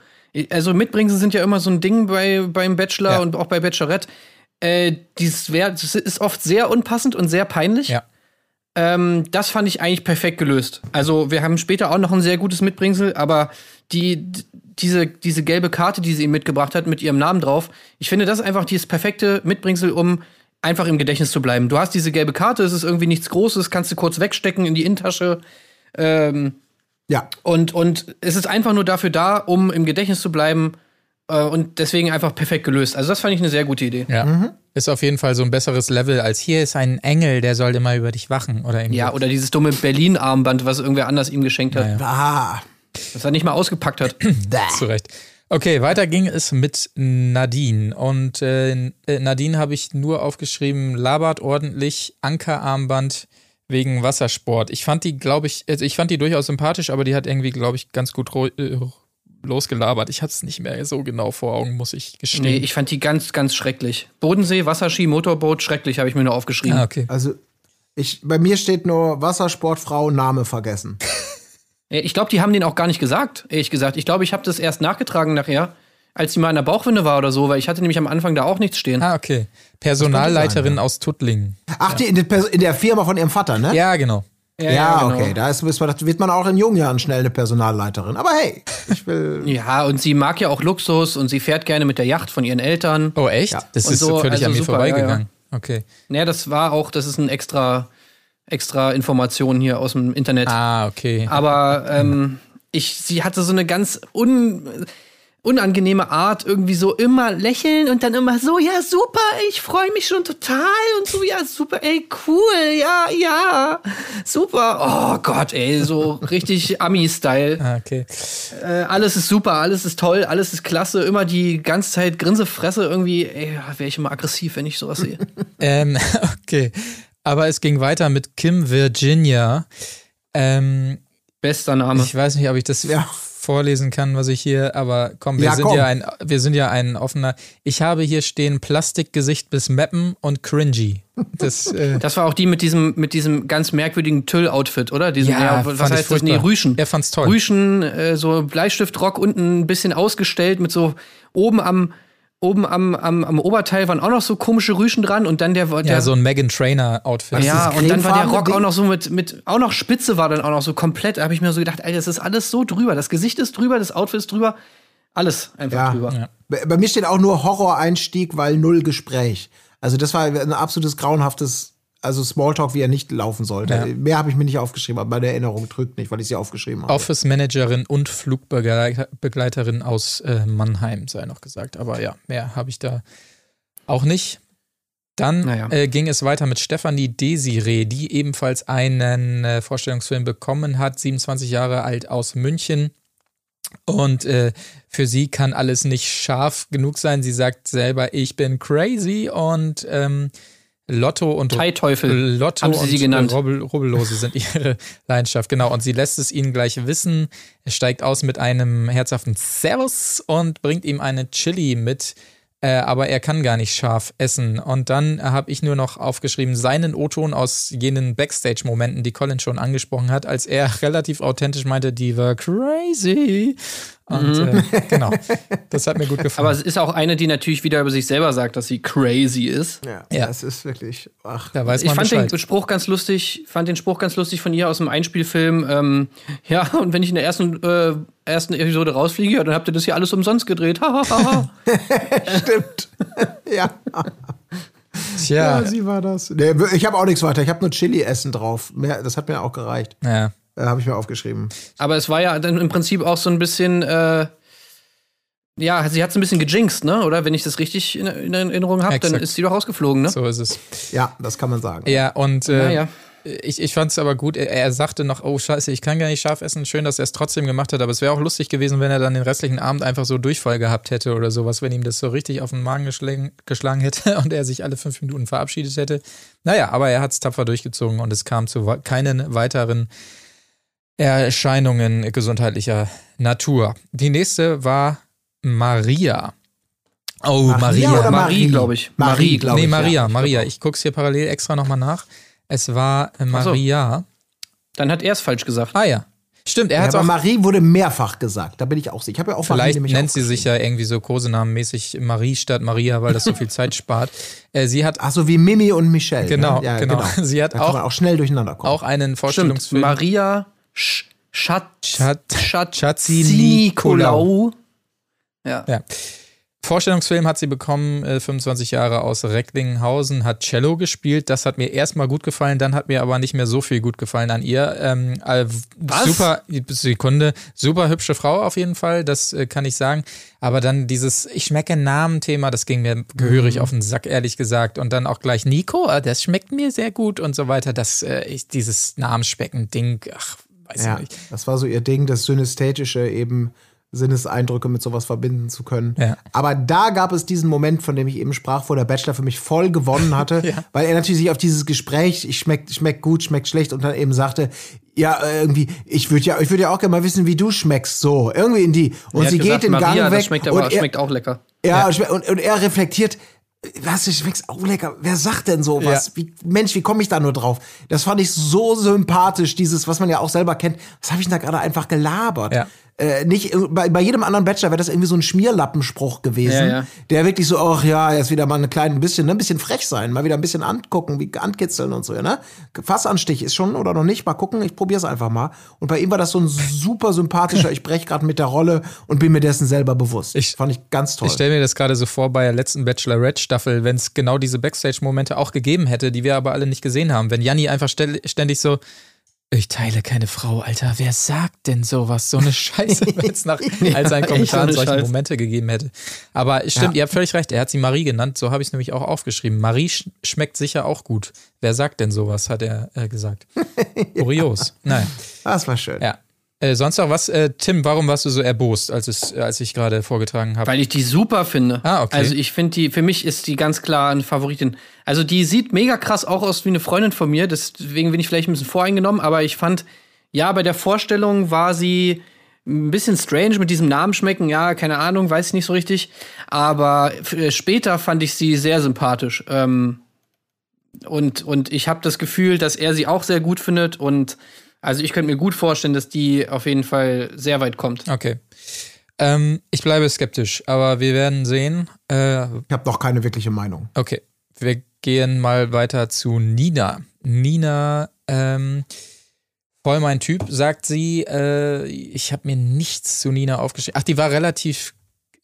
Also Mitbringsel sind ja immer so ein Ding bei beim Bachelor Ja. und auch bei Bachelorette. Äh, dieses wär, das ist oft sehr unpassend und sehr peinlich. Ja. Ähm, das fand ich eigentlich perfekt gelöst. Also wir haben später auch noch ein sehr gutes Mitbringsel, aber die, diese, diese gelbe Karte, die sie ihm mitgebracht hat, mit ihrem Namen drauf, ich finde das einfach dieses perfekte Mitbringsel, um einfach im Gedächtnis zu bleiben. Du hast diese gelbe Karte, es ist irgendwie nichts Großes, kannst du kurz wegstecken in die Innentasche. Ähm, Ja. und, und es ist einfach nur dafür da, um im Gedächtnis zu bleiben. Äh, und deswegen einfach perfekt gelöst. Also das fand ich eine sehr gute Idee. Ja. Ist auf jeden Fall so ein besseres Level als hier ist ein Engel, der soll immer über dich wachen oder irgendwie. Ja, oder dieses dumme Berlin-Armband, was irgendwer anders ihm geschenkt hat, Ja, ja. Ah. Das er nicht mal ausgepackt hat. Zu Recht. Okay, weiter ging es mit Nadine. Und äh, Nadine habe ich nur aufgeschrieben, labert ordentlich, Ankerarmband wegen Wassersport. Ich fand die, glaube ich, also ich fand die durchaus sympathisch, aber die hat irgendwie, glaube ich, ganz gut äh, losgelabert. Ich hatte es nicht mehr so genau vor Augen, muss ich gestehen. Nee, ich fand die ganz, ganz schrecklich. Bodensee, Wasserski, Motorboot, schrecklich, habe ich mir nur aufgeschrieben. ah, okay. Also, ich, bei mir steht nur Wassersportfrau, Name vergessen. Äh, Ich glaube, die haben den auch gar nicht gesagt, ehrlich gesagt. Ich glaube, ich habe das erst nachgetragen nachher, als die mal in der Bauchwinde war oder so, weil ich hatte nämlich am Anfang da auch nichts stehen. Ah, okay. Personalleiterin aus Tuttlingen. Ach, die in der, Pers- in der Firma von ihrem Vater, ne? Ja, genau. Ja, genau. okay. Da ist, ist man, das wird man auch in jungen Jahren schnell eine Personalleiterin. Aber hey, ich will. Ja, und sie mag ja auch Luxus und sie fährt gerne mit der Yacht von ihren Eltern. Oh, echt? Ja. Das Und ist so, völlig also an mir super, vorbeigegangen. Okay. Naja, das war auch, das ist ein extra, extra Information hier aus dem Internet. Ah, okay. Aber ähm, ich, sie hatte so eine ganz un, unangenehme Art, irgendwie so immer lächeln und dann immer so, ja, super, ich freue mich schon total und so, ja, super, ey, cool, ja, ja, super. Oh Gott, ey, so richtig Ami-Style. Ah, okay. Äh, alles ist super, alles ist toll, alles ist klasse, immer die ganze Zeit Grinsefresse irgendwie, ey, wäre ich immer aggressiv, wenn ich sowas sehe. Ähm, okay. Aber es ging weiter mit Kim Virginia. Ähm, Bester Name. ich weiß nicht, ob ich das Ja. vorlesen kann, was ich hier, aber komm, wir Ja, sind komm. ja ein, wir sind ja ein offener. Ich habe hier stehen Plastikgesicht bis Mappen und cringy. Das, äh, Das war auch die mit diesem, mit diesem ganz merkwürdigen Tüll-Outfit, oder? Diesem, Ja, was fand ich heißt das? Nee. Rüschen. Er fand's toll. Rüschen, äh, so Bleistiftrock unten ein bisschen ausgestellt mit so oben am, oben am, am, am Oberteil waren auch noch so komische Rüschen dran und dann der, der ja, so ein Megan Trainer Outfit. ja, und dann war der Rock auch noch so mit, mit, auch noch Spitze war dann auch noch so komplett. Da habe ich mir so gedacht, Alter, das ist alles so drüber. Das Gesicht ist drüber, das Outfit ist drüber. Alles einfach Ja. drüber. Ja. Bei bei mir steht auch nur Horror-Einstieg, weil null Gespräch. Also, das war ein absolutes grauenhaftes, also Smalltalk, wie er nicht laufen sollte. Ja. Mehr habe ich mir nicht aufgeschrieben, aber meine Erinnerung drückt nicht, weil ich sie aufgeschrieben habe. Office Managerin und Flugbegleiterin aus äh, Mannheim, sei noch gesagt. Aber ja, mehr habe ich da auch nicht. Dann Naja. äh, ging es weiter mit Stefanie Desiree, die ebenfalls einen äh, Vorstellungsfilm bekommen hat, 27 Jahre alt aus München. Und äh, für sie kann alles nicht scharf genug sein. Sie sagt selber, ich bin crazy und ähm, Lotto und Thai-Teufel Lotto haben sie und sie genannt. Rubbel, Rubbellose sind ihre Leidenschaft, genau. Und sie lässt es ihnen gleich wissen. Er steigt aus mit einem herzhaften Servus und bringt ihm eine Chili mit. Äh, aber er kann gar nicht scharf essen. Und dann habe ich nur noch aufgeschrieben, seinen O-Ton aus jenen Backstage-Momenten, die Colin schon angesprochen hat, als er relativ authentisch meinte, die war crazy. Und äh, genau, das hat mir gut gefallen. Mhm. Aber es ist auch eine, die natürlich wieder über sich selber sagt, dass sie crazy ist. ja, Ja. das ist wirklich, ach. da weiß Ich man fand Bescheid. den Spruch ganz lustig, fand den Spruch ganz lustig von ihr aus dem Einspielfilm. Ähm, ja, und wenn ich in der ersten, äh, ersten Episode rausfliege, ja, dann habt ihr das hier alles umsonst gedreht. Stimmt. ja. Tja, ja, sie war das. Nee, ich habe auch nichts weiter. Ich habe nur Chili-Essen drauf. Mehr, das hat mir auch gereicht. ja. Äh, habe ich mir aufgeschrieben. Aber es war ja dann im Prinzip auch so ein bisschen, äh, ja, sie hat es ein bisschen gejinxt, ne? Oder wenn ich das richtig in, in Erinnerung habe, dann ist sie doch rausgeflogen, ne? so ist es. Ja, das kann man sagen. Ja, und äh, Naja. ich, ich fand es aber gut. Er, er sagte noch, oh scheiße, ich kann gar nicht scharf essen. Schön, dass er es trotzdem gemacht hat. Aber es wäre auch lustig gewesen, wenn er dann den restlichen Abend einfach so Durchfall gehabt hätte oder sowas, wenn ihm das so richtig auf den Magen geschlagen, geschlagen hätte und er sich alle fünf Minuten verabschiedet hätte. Naja, aber er hat es tapfer durchgezogen und es kam zu keinen weiteren Erscheinungen gesundheitlicher Natur. Die nächste war Maria. Oh, Maria Maria. oder Marie, Marie? glaube ich. Marie, Marie, glaub nee, ich, Maria, ja. Maria. Ich guck's hier parallel extra nochmal nach. Es war äh, so. Maria. Dann hat er es falsch gesagt. Ah ja. Stimmt, er Ja, hat's aber auch. Marie wurde mehrfach gesagt. Da bin ich auch sicher. Ich habe ja auch Marie Vielleicht nämlich nennt sie sich ja irgendwie so Kosenamenmäßig Marie statt Maria, weil das so viel Zeit spart. Äh, sie hat Ach so, wie Mimi und Michelle. Genau, ne? ja, genau. Sie hat da kann auch- man auch schnell durcheinander kommen. auch einen Stimmt. Vorstellungsfilm. Maria Sch Schat Schat- Schat Schatzi Nikolaou. Ja. Ja. Vorstellungsfilm hat sie bekommen, äh, 25 Jahre aus Recklinghausen, hat Cello gespielt. Das hat mir erstmal gut gefallen, dann hat mir aber nicht mehr so viel gut gefallen an ihr. Ähm, äh, Was? Super, Sekunde, super hübsche Frau auf jeden Fall, das äh, kann ich sagen. Aber dann dieses Ich schmecke Namen-Thema, das ging mir gehörig auf den Sack, ehrlich gesagt. Und dann auch gleich Nico, äh, das schmeckt mir sehr gut und so weiter. Das, äh, ich, dieses Namensspeken-Ding, ach, weiß ja, ich nicht. das war so ihr Ding, das Synästhetische eben Sinneseindrücke mit sowas verbinden zu können. Ja. Aber da gab es diesen Moment, von dem ich eben sprach, wo der Bachelor für mich voll gewonnen hatte, Ja. weil er natürlich sich auf dieses Gespräch, ich schmeckt schmeckt gut, schmeckt schlecht und dann eben sagte, ja, äh, irgendwie, ich würde ja, ich würde ja auch gerne mal wissen, wie du schmeckst, so, irgendwie in die. Und sie gesagt, geht den Maria, Gang weg das schmeckt aber und er, schmeckt auch lecker. ja, Und, und, und er reflektiert, was, du schmeckst auch lecker. Wer sagt denn sowas? Ja. Wie, Mensch, wie komme ich da nur drauf? Das fand ich so sympathisch, dieses, was man ja auch selber kennt. Was habe ich denn da gerade einfach gelabert? Ja. Äh, nicht, bei, bei jedem anderen Bachelor wäre das irgendwie so ein Schmierlappenspruch gewesen, Ja, ja. der wirklich so, ach ja, jetzt wieder mal ein klein bisschen, ne, ein bisschen frech sein, mal wieder ein bisschen angucken, wie ankitzeln und so, ne? Fassanstich ist schon oder noch nicht, mal gucken, ich probier's einfach mal. Und bei ihm war das so ein super sympathischer, ich brech gerade mit der Rolle und bin mir dessen selber bewusst. Ich- fand ich ganz toll. Ich stelle mir das gerade so vor bei der letzten Bachelorette-Staffel, wenn es genau diese Backstage-Momente auch gegeben hätte, die wir aber alle nicht gesehen haben. Wenn Janni einfach ständig so, ich teile keine Frau, Alter, wer sagt denn sowas? So eine Scheiße, wenn es nach all seinen Kommentaren solche Scheiße. Momente gegeben hätte. Aber stimmt, Ja. ihr habt völlig recht, er hat sie Marie genannt, so habe ich es nämlich auch aufgeschrieben. Marie sch schmeckt sicher auch gut. Wer sagt denn sowas, hat er äh, gesagt. Kurios. Nein. Das war schön. Ja. Äh, sonst noch was? Äh, Tim, warum warst du so erbost, als, es, als ich gerade vorgetragen habe? Weil ich die super finde. Ah, okay. Also ich finde die, für mich ist die ganz klar eine Favoritin. Also die sieht mega krass auch aus wie eine Freundin von mir, deswegen bin ich vielleicht ein bisschen voreingenommen, aber ich fand, ja, bei der Vorstellung war sie ein bisschen strange mit diesem Namen schmecken, ja, keine Ahnung, weiß ich nicht so richtig. Aber äh, später fand ich sie sehr sympathisch. Ähm, und, und ich habe das Gefühl, dass er sie auch sehr gut findet. Und also ich könnte mir gut vorstellen, dass die auf jeden Fall sehr weit kommt. Okay. Ähm, ich bleibe skeptisch, aber wir werden sehen. Äh, Ich habe noch keine wirkliche Meinung. okay, wir gehen mal weiter zu Nina. Nina, ähm, voll mein Typ, sagt sie. Äh, ich habe mir nichts zu Nina aufgeschrieben. Ach, die war relativ.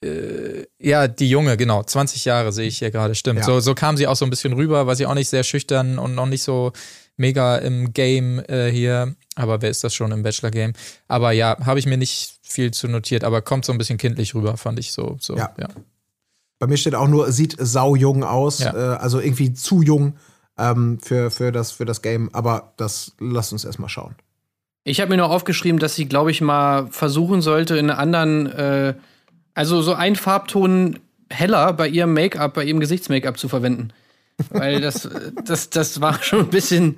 Äh, ja, die Junge, genau. 20 Jahre sehe ich hier gerade, stimmt. Ja. So, so kam sie auch so ein bisschen rüber, war sie auch nicht sehr schüchtern und noch nicht so mega im Game äh, hier. Aber wer ist das schon im Bachelor-Game? Aber ja, habe ich mir nicht viel zu notiert, aber kommt so ein bisschen kindlich rüber, fand ich so. so Ja. ja. Bei mir steht auch nur, sieht sau jung aus, Ja. äh, also irgendwie zu jung ähm, für, für, das, für das Game, aber das lasst uns erstmal schauen. Ich habe mir noch aufgeschrieben, dass sie, glaube ich, mal versuchen sollte, in einer anderen, äh, also so einen Farbton heller bei ihrem Make-up, bei ihrem Gesichtsmake-up zu verwenden. Weil das, das, das war schon ein bisschen,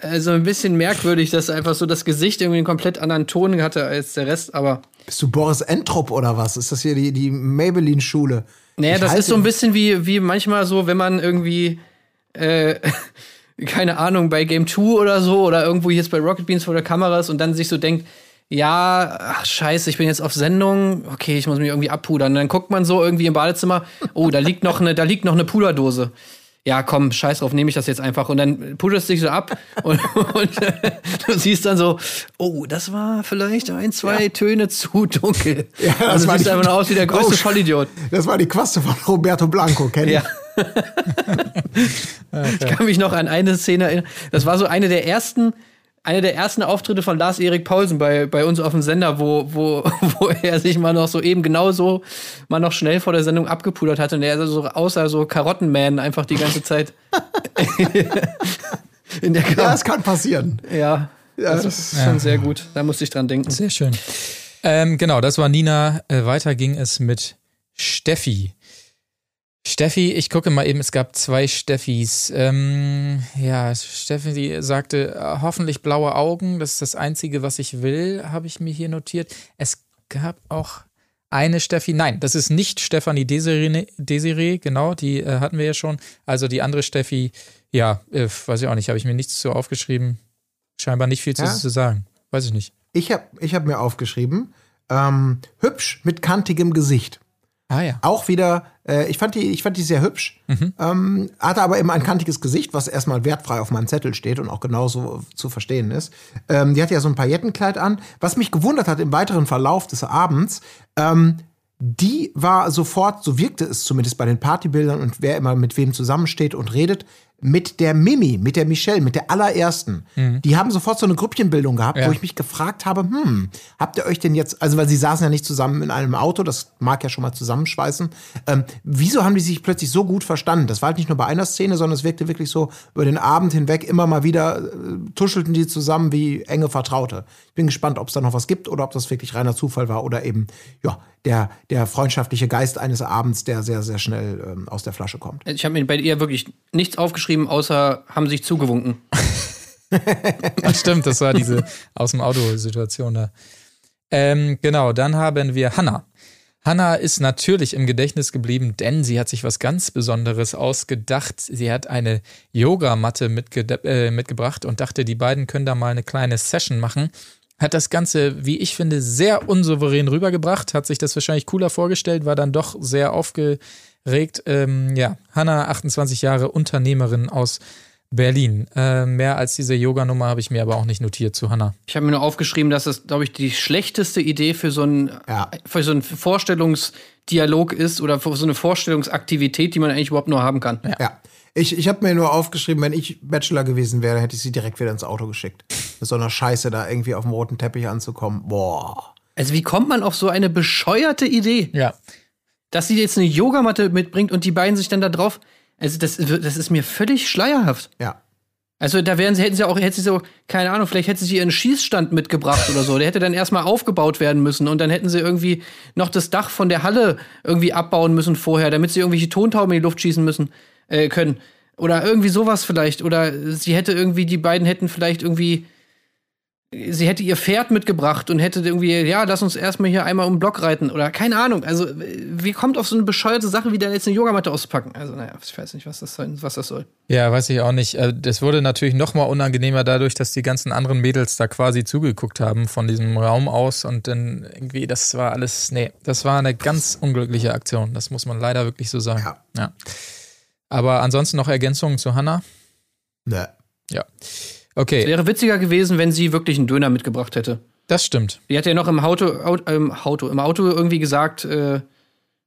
also ein bisschen merkwürdig, dass einfach so das Gesicht irgendwie einen komplett anderen Ton hatte als der Rest, aber. Bist du Boris Entrop oder was? Ist das hier die, die Maybelline-Schule? Naja, Ich das ist so ein bisschen wie, wie manchmal so, wenn man irgendwie, äh, keine Ahnung, bei Game 2 oder so oder irgendwo jetzt bei Rocket Beans vor der Kamera ist und dann sich so denkt, ja, ach, scheiße, ich bin jetzt auf Sendung, okay, ich muss mich irgendwie abpudern. Und dann guckt man so irgendwie im Badezimmer, oh, da liegt noch eine, da liegt noch eine Puderdose. Ja, komm, scheiß drauf, nehme ich das jetzt einfach. Und dann puderst du dich so ab und, und du siehst dann so, oh, das war vielleicht ein, zwei Töne zu dunkel. Ja, das du war siehst die- einfach nur aus wie der größte Oh, Vollidiot. Das war die Quaste von Roberto Blanco, kenn ich. Ja. Ich kann mich noch an eine Szene erinnern. Das war so eine der ersten, eine der ersten Auftritte von Lars Erik Paulsen bei, bei uns auf dem Sender, wo, wo, wo er sich mal noch so eben genauso mal noch schnell vor der Sendung abgepudert hatte und er so außer so Karottenman einfach die ganze Zeit in der Ja, Kamera. es kann passieren. Ja, Ja, das das- ist schon sehr gut. Da musste ich dran denken. Sehr schön. Ähm, genau, das war Nina. Äh, weiter ging es mit Steffi. Steffi, ich gucke mal eben, es gab zwei Steffis. Ähm, ja, Steffi sagte, hoffentlich blaue Augen, das ist das Einzige, was ich will, habe ich mir hier notiert. Es gab auch eine Steffi, nein, das ist nicht Stefanie Desiree, Desiree genau, die äh, hatten wir ja schon. Also die andere Steffi, ja, äh, weiß ich auch nicht, habe ich mir nichts zu aufgeschrieben. Scheinbar nicht viel zu, Ja? zu sagen. Weiß ich nicht. Ich habe ich hab mir aufgeschrieben, ähm, hübsch mit kantigem Gesicht. Ah ja. Auch wieder, äh, ich, fand die, ich fand die sehr hübsch, ähm, hatte aber immer ein kantiges Gesicht, was erstmal wertfrei auf meinem Zettel steht und auch genauso zu verstehen ist. Ähm, die hatte ja so ein Paillettenkleid an. Was mich gewundert hat im weiteren Verlauf des Abends, ähm, die war sofort, so wirkte es zumindest bei den Partybildern und wer immer mit wem zusammensteht und redet, mit der Mimi, mit der Michelle, mit der allerersten. Die haben sofort so eine Grüppchenbildung gehabt, Ja. wo ich mich gefragt habe, hm, habt ihr euch denn jetzt, also weil sie saßen ja nicht zusammen in einem Auto, das mag ja schon mal zusammenschweißen. Ähm, wieso haben die sich plötzlich so gut verstanden? Das war halt nicht nur bei einer Szene, sondern es wirkte wirklich so über den Abend hinweg immer mal wieder äh, tuschelten die zusammen wie enge Vertraute. Ich bin gespannt, ob es da noch was gibt oder ob das wirklich reiner Zufall war oder eben, ja, der, der freundschaftliche Geist eines Abends, der sehr, sehr schnell ähm, aus der Flasche kommt. Ich habe mir bei ihr wirklich nichts aufgeschrieben, außer haben sich zugewunken. Ach, stimmt, das war diese aus dem Auto-Situation da. Ähm, genau, dann haben wir Hannah. Hannah ist natürlich im Gedächtnis geblieben, denn sie hat sich was ganz Besonderes ausgedacht. Sie hat eine Yogamatte mitge äh, mitgebracht und dachte, die beiden können da mal eine kleine Session machen. Hat das Ganze, wie ich finde, sehr unsouverän rübergebracht, hat sich das wahrscheinlich cooler vorgestellt, war dann doch sehr aufgeregt. Ähm, ja, Hannah, 28 Jahre, Unternehmerin aus Berlin. Äh, mehr als diese Yoga-Nummer habe ich mir aber auch nicht notiert zu Hannah. Ich habe mir nur aufgeschrieben, dass das, glaube ich, die schlechteste Idee für so einen, Ja. für so einen Vorstellungsdialog ist oder für so eine Vorstellungsaktivität, die man eigentlich überhaupt nur haben kann. Ja. Ich, ich habe mir nur aufgeschrieben, wenn ich Bachelor gewesen wäre, hätte ich sie direkt wieder ins Auto geschickt. Mit so einer Scheiße da irgendwie auf dem roten Teppich anzukommen. Boah. Also wie kommt man auf so eine bescheuerte Idee, Ja. Dass sie jetzt eine Yogamatte mitbringt und die beiden sich dann da drauf. Also das, das ist mir völlig schleierhaft. Ja. Also da wären sie, hätten sie auch, hätte sie so, keine Ahnung, vielleicht hätte sie ihren Schießstand mitgebracht oder so. Der hätte dann erstmal aufgebaut werden müssen und dann hätten sie irgendwie noch das Dach von der Halle irgendwie abbauen müssen vorher, damit sie irgendwelche Tontauben in die Luft schießen müssen äh, können. Oder irgendwie sowas vielleicht. Oder sie hätte irgendwie, die beiden hätten vielleicht irgendwie, sie hätte ihr Pferd mitgebracht und hätte irgendwie, ja, lass uns erstmal hier einmal um den Block reiten. Oder keine Ahnung. Also, wie kommt auf so eine bescheuerte Sache wie da jetzt eine Yogamatte auszupacken? Also, naja, ich weiß nicht, was das, soll, was das soll. Ja, weiß ich auch nicht. Äh, Das wurde natürlich noch mal unangenehmer dadurch, dass die ganzen anderen Mädels da quasi zugeguckt haben von diesem Raum aus und dann irgendwie, das war alles, nee, das war eine ganz unglückliche Aktion. Das muss man leider wirklich so sagen. Ja. ja. Aber ansonsten noch Ergänzungen zu Hannah? Ne. Ja. Okay, Wäre witziger gewesen, wenn sie wirklich einen Döner mitgebracht hätte. das stimmt. Die hat ja noch im Auto, Auto, ähm, Auto, im Auto irgendwie gesagt, äh,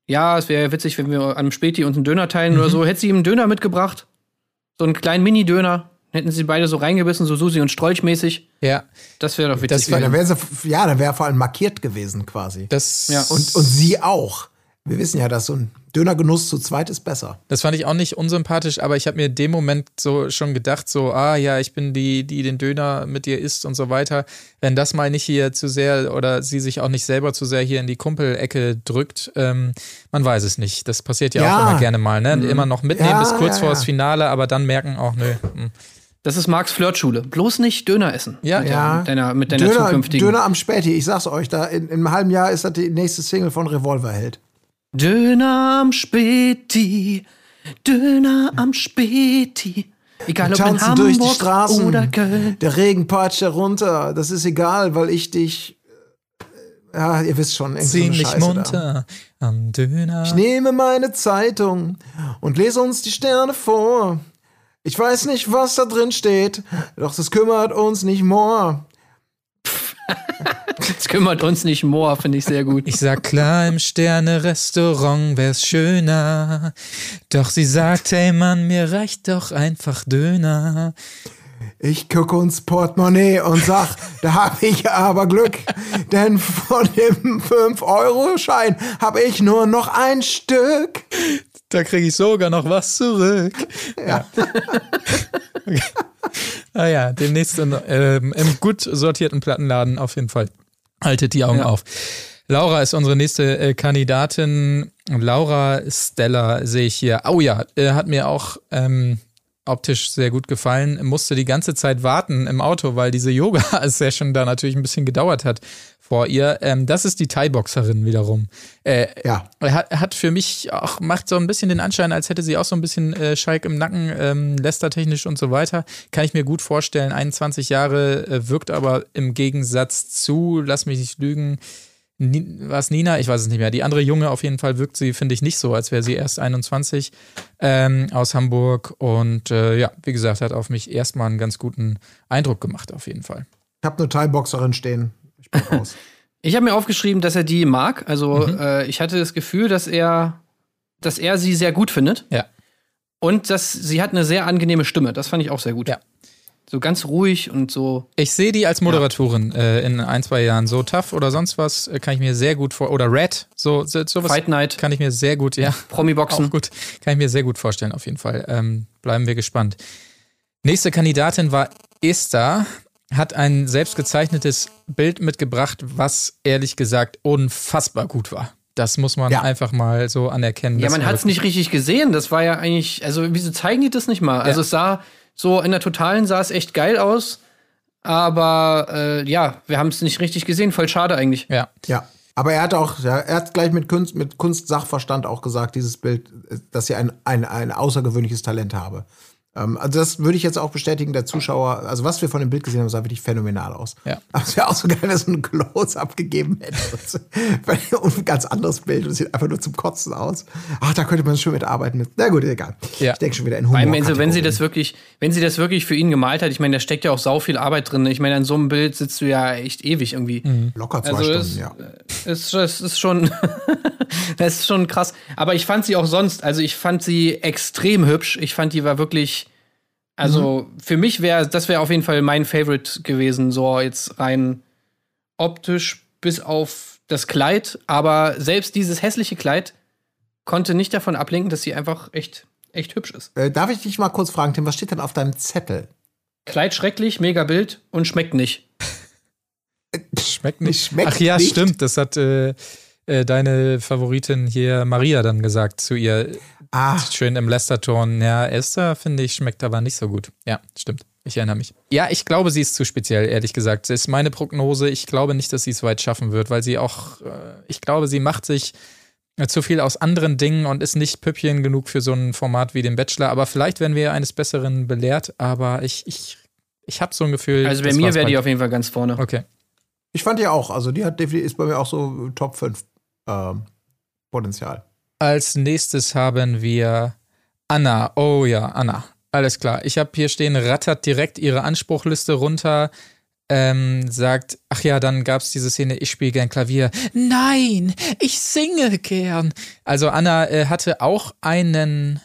ja, es wäre witzig, wenn wir am Späti uns einen Döner teilen oder so. Hätte sie ihm einen Döner mitgebracht, so einen kleinen Mini-Döner, hätten sie beide so reingebissen, so Susi und Strolch mäßig. Ja, Das wäre doch witzig. Das Ja, war- da wäre sie, ja, da wäre vor allem markiert gewesen quasi. das, Ja, Und, und sie auch. Wir wissen ja, dass so ein Dönergenuss zu zweit ist besser. Das fand ich auch nicht unsympathisch, aber ich habe mir in dem Moment so schon gedacht, so, ah ja, ich bin die, die den Döner mit dir isst und so weiter. Wenn das mal nicht hier zu sehr oder sie sich auch nicht selber zu sehr hier in die Kumpelecke drückt, ähm, man weiß es nicht. Das passiert ja, Ja. auch immer gerne mal, ne? Immer noch mitnehmen Ja, bis kurz ja, vor ja. das Finale, aber dann merken auch, nö. hm. das ist Marks Flirtschule. Bloß nicht Döner essen. Ja, mit, ja. deiner, mit deiner Döner, zukünftigen. Döner am Späti, ich sag's euch, da in, in einem halben Jahr ist das die nächste Single von Revolverheld. Döner am Späti, Döner am Späti. Egal ob in Tanzen Hamburg durch die Straßen, oder Köln. der Regen peitscht herunter, das ist egal, weil ich dich, äh, ja, ihr wisst schon, irgendwie so Ziemlich Scheiße da. munter am Döner. Ich nehme meine Zeitung und lese uns die Sterne vor. Ich weiß nicht, was da drin steht, doch das kümmert uns nicht more. Das kümmert uns nicht Moor, finde ich sehr gut. Ich sag klar, im Sterne-Restaurant wär's schöner. Doch sie sagt, hey Mann, mir reicht doch einfach Döner. Ich gucke uns Portemonnaie und sag, da hab ich aber Glück, denn von dem 5-Euro-Schein hab ich nur noch ein Stück. Da kriege ich sogar noch was zurück. Ja. okay. Ah ja, demnächst in, ähm, im gut sortierten Plattenladen auf jeden Fall. Haltet die Augen Ja. auf. Laura ist unsere nächste äh, Kandidatin. Laura Stella sehe ich hier. Oh ja, äh, hat mir auch ähm, optisch sehr gut gefallen. Musste die ganze Zeit warten im Auto, weil diese Yoga-Session da natürlich ein bisschen gedauert hat vor ihr. Ähm, das ist die Thai-Boxerin wiederum. Äh, Ja. hat, hat für mich auch, macht so ein bisschen den Anschein, als hätte sie auch so ein bisschen äh, Schalk im Nacken, ähm, Lester-technisch und so weiter. Kann ich mir gut vorstellen. 21 Jahre, äh, wirkt aber im Gegensatz zu, lass mich nicht lügen, war es Nina? Ich weiß es nicht mehr. Die andere Junge auf jeden Fall wirkt sie, finde ich, nicht so, als wäre sie erst 21 ähm, aus Hamburg. Und äh, ja, wie gesagt, hat auf mich erstmal einen ganz guten Eindruck gemacht, auf jeden Fall. Ich hab eine Thai-Boxerin stehen. Ich bin raus. Ich habe mir aufgeschrieben, dass er die mag. Also Mhm. äh, ich hatte das Gefühl, dass er, dass er sie sehr gut findet. Ja. Und das, sie hat eine sehr angenehme Stimme. Das fand ich auch sehr gut. Ja. So ganz ruhig und so. Ich sehe die als Moderatorin äh, in ein, zwei Jahren. So tough oder sonst was äh, kann ich mir sehr gut vor. Oder Red, so, so sowas Fight Night. kann ich mir sehr gut, ja. Promi-Boxen. Auch gut. Kann ich mir sehr gut vorstellen, auf jeden Fall. Ähm, bleiben wir gespannt. Nächste Kandidatin war Esther, hat ein selbst gezeichnetes Bild mitgebracht, was ehrlich gesagt unfassbar gut war. Das muss man Ja. einfach mal so anerkennen. Ja, man hat es nicht richtig gesehen. Das war ja eigentlich, also wieso zeigen die das nicht mal? Also es sah so in der Totalen sah es echt geil aus, aber äh, ja, wir haben es nicht richtig gesehen. Voll schade eigentlich. Ja. Ja. Aber er hat auch, ja, er hat gleich mit Kunst, mit Kunstsachverstand auch gesagt, dieses Bild, dass sie ein, ein, ein außergewöhnliches Talent habe. Ähm, also das würde ich jetzt auch bestätigen, der Zuschauer, also was wir von dem Bild gesehen haben, sah wirklich phänomenal aus. Ja. Aber es wäre auch so geil, wenn es ein Close-Up gegeben hätte. Und ein ganz anderes Bild und es sieht einfach nur zum Kotzen aus. Ach, da könnte man schön mitarbeiten mit. Na gut, egal. Ja. Ich denke schon wieder in Humor. allem, also, wenn sie das wirklich, wenn sie das wirklich für ihn gemalt hat, ich meine, da steckt ja auch sau viel Arbeit drin. Ich meine, an so einem Bild sitzt du ja echt ewig irgendwie. Locker zwei Also Stunden, es, ja. es, es ist schon, das ist schon krass. Aber ich fand sie auch sonst, also ich fand sie extrem hübsch. Ich fand die war wirklich, also für mich wäre, das wäre auf jeden Fall mein Favorite gewesen, so jetzt rein optisch bis auf das Kleid. Aber selbst dieses hässliche Kleid konnte nicht davon ablenken, dass sie einfach echt, echt hübsch ist. Äh, darf ich dich mal kurz fragen, Tim, was steht denn auf deinem Zettel? Kleid schrecklich, mega Bild und schmeckt nicht. Schmeckt nicht. Schmeckt Ach ja, nicht. stimmt. Das hat äh, äh, deine Favoritin hier Maria dann gesagt zu ihr. Ah, Schön im Lästerton. Ja, Esther, finde ich, schmeckt aber nicht so gut. Ja, stimmt. Ich erinnere mich. Ja, ich glaube, sie ist zu speziell, ehrlich gesagt. Das ist meine Prognose. Ich glaube nicht, dass sie es weit schaffen wird, weil sie auch, äh, ich glaube, sie macht sich äh, zu viel aus anderen Dingen und ist nicht Püppchen genug für so ein Format wie den Bachelor. Aber vielleicht werden wir eines Besseren belehrt. Aber ich, ich, ich habe so ein Gefühl. Also bei mir wäre die auf jeden Fall ganz vorne. Okay. ich fand die auch. Also die hat definitiv, ist bei mir auch so Top 5 ähm, Potenzial. Als nächstes haben wir Anna. Oh ja, Anna. Alles klar. Ich habe hier stehen, rattert direkt ihre Anspruchliste runter. Ähm, sagt, ach ja, dann gab es diese Szene, ich spiele gern Klavier. Nein, ich singe gern. Also Anna äh, hatte auch einen,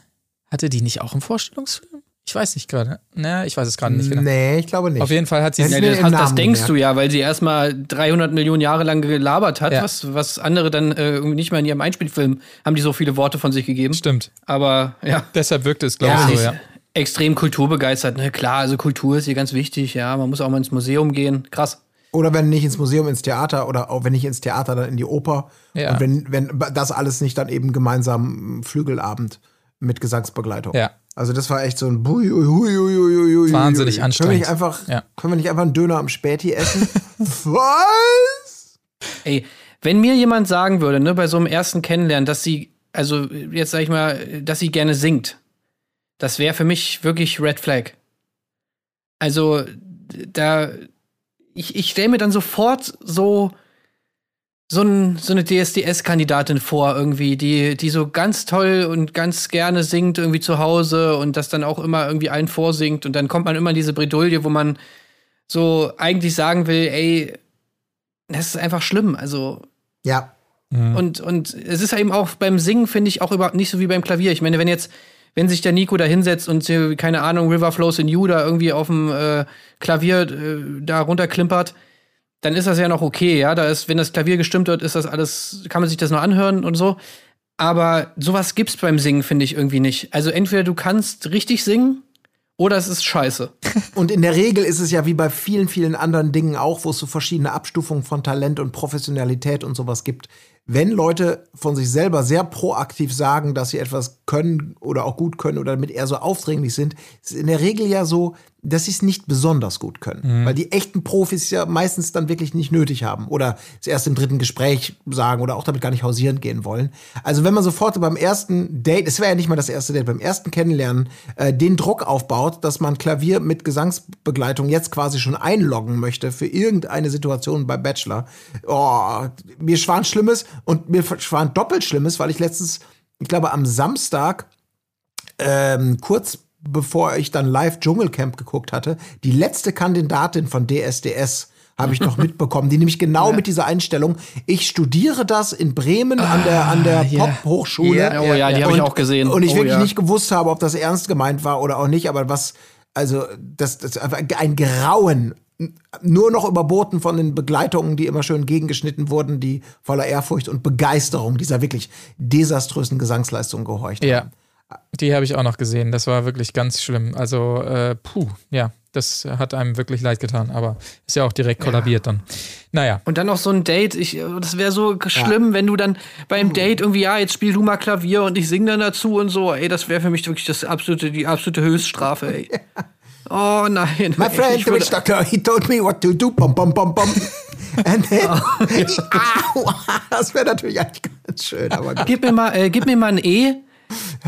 hatte die nicht auch einen Vorstellungsfilm? Ich weiß nicht gerade. Ne, ich weiß es gerade nicht genau. Nee, ich glaube nicht. Auf jeden Fall hat sie Ja, Ja, das, im hast, das denkst du ja, weil sie erstmal 300 Millionen Jahre lang gelabert hat, Ja. was, was andere dann äh, irgendwie nicht mal in ihrem Einspielfilm haben die so viele Worte von sich gegeben. Stimmt. Aber ja, Deshalb wirkte es, glaube Ja, ich, so, ja. extrem kulturbegeistert. Ne? Klar, also Kultur ist hier ganz wichtig, ja. Man muss auch mal ins Museum gehen. Krass. Oder wenn nicht ins Museum, ins Theater oder auch wenn nicht ins Theater, dann in die Oper. Ja. Und wenn, wenn das alles nicht, dann eben gemeinsam Flügelabend mit Gesangsbegleitung. Ja. Also das war echt so ein Bui, ui, ui, ui, ui, Wahnsinnig ui. anstrengend. Können wir nicht einfach, Ja. können wir nicht einfach einen Döner am Späti essen? Was? Ey, wenn mir jemand sagen würde, ne, bei so einem ersten Kennenlernen, dass sie, also jetzt sag ich mal, dass sie gerne singt, das wäre für mich wirklich Red Flag. Also, da, ich, ich stelle mir dann sofort so, so, ein, so eine DSDS-Kandidatin vor, irgendwie, die, die so ganz toll und ganz gerne singt, irgendwie zu Hause und das dann auch immer irgendwie allen vorsingt. Und dann kommt man immer in diese Bredouille, wo man so eigentlich sagen will, ey, das ist einfach schlimm. Also, Ja. und, und es ist ja eben auch beim Singen, finde ich, auch überhaupt nicht so wie beim Klavier. Ich meine, wenn jetzt, wenn sich der Nico da hinsetzt und so, keine Ahnung, River Flows in You da irgendwie auf dem äh, Klavier äh, da runterklimpert, dann ist das ja noch okay, ja. Da ist, wenn das Klavier gestimmt wird, ist das alles, kann man sich das noch anhören und so. Aber sowas gibt's beim Singen, finde ich, irgendwie nicht. Also entweder du kannst richtig singen oder es ist scheiße. Und in der Regel ist es ja wie bei vielen, vielen anderen Dingen auch, wo es so verschiedene Abstufungen von Talent und Professionalität und sowas gibt. Wenn Leute von sich selber sehr proaktiv sagen, dass sie etwas können oder auch gut können oder damit eher so aufdringlich sind, ist es in der Regel ja so, dass sie es nicht besonders gut können. Weil die echten Profis ja meistens dann wirklich nicht nötig haben oder es erst im dritten Gespräch sagen oder auch damit gar nicht hausieren gehen wollen. Also wenn man sofort beim ersten Date, es wäre ja nicht mal das erste Date, beim ersten Kennenlernen, äh, den Druck aufbaut, dass man Klavier mit Gesangsbegleitung jetzt quasi schon einloggen möchte für irgendeine Situation bei Bachelor. Oh, mir schwan Schlimmes und mir schwan doppelt Schlimmes, weil ich letztens, ich glaube am Samstag, ähm, kurz bevor ich dann live Dschungelcamp geguckt hatte, die letzte Kandidatin von DSDS habe ich noch mitbekommen, die nämlich genau mit dieser Einstellung, ich studiere das in Bremen an der, an der ja. Pop-Hochschule. Ja, oh ja, die habe ich auch gesehen. Und ich Oh wirklich ja. nicht gewusst habe, ob das ernst gemeint war oder auch nicht, aber was, also, das, das ein Grauen. Nur noch überboten von den Begleitungen, die immer schön gegengeschnitten wurden, die voller Ehrfurcht und Begeisterung dieser wirklich desaströsen Gesangsleistung gehorcht haben. Ja, die habe ich auch noch gesehen. Das war wirklich ganz schlimm. Also, äh, puh, ja, das hat einem wirklich leid getan, aber ist ja auch direkt kollabiert dann. Naja, Und dann noch so ein Date. Ich, das wäre so schlimm, wenn du dann beim Date irgendwie, ja, jetzt spiel du mal Klavier und ich singe dann dazu und so. Ey, das wäre für mich wirklich das absolute, die absolute Höchststrafe, ey. Oh nein. My friend, the witch doctor, he told me what to do. Bum, bum, bum, bum. And then, Au, das wäre natürlich eigentlich ganz schön, aber gut. Gib mir mal, äh, gib mir mal ein E.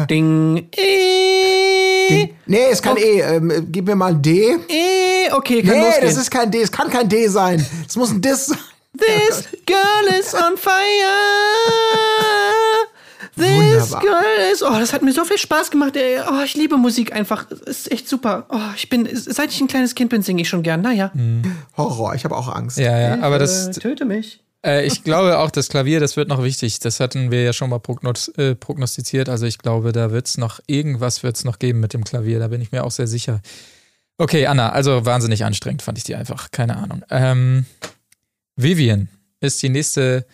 Ding. E. Nee, es kann eh. Ähm, gib mir mal ein D. E. Okay, kann Nee, losgehen. das ist kein D. Es kann kein D sein. Es muss ein Diss sein. This girl is on fire. This Wunderbar. girl is. Oh, das hat mir so viel Spaß gemacht. Ey. Oh, ich liebe Musik einfach. Es ist echt super. Oh, ich bin, seit ich ein kleines Kind bin, singe ich schon gern. Naja. Horror, ich habe auch Angst. ja, ja, aber das, Äh, töte mich. Äh, ich glaube auch, das Klavier, das wird noch wichtig. Das hatten wir ja schon mal prognos äh, prognostiziert. Also ich glaube, da wird es noch, irgendwas wird es noch geben mit dem Klavier. Da bin ich mir auch sehr sicher. Okay, Anna, also wahnsinnig anstrengend fand ich die einfach. Keine Ahnung. Ähm, Vivian ist die nächste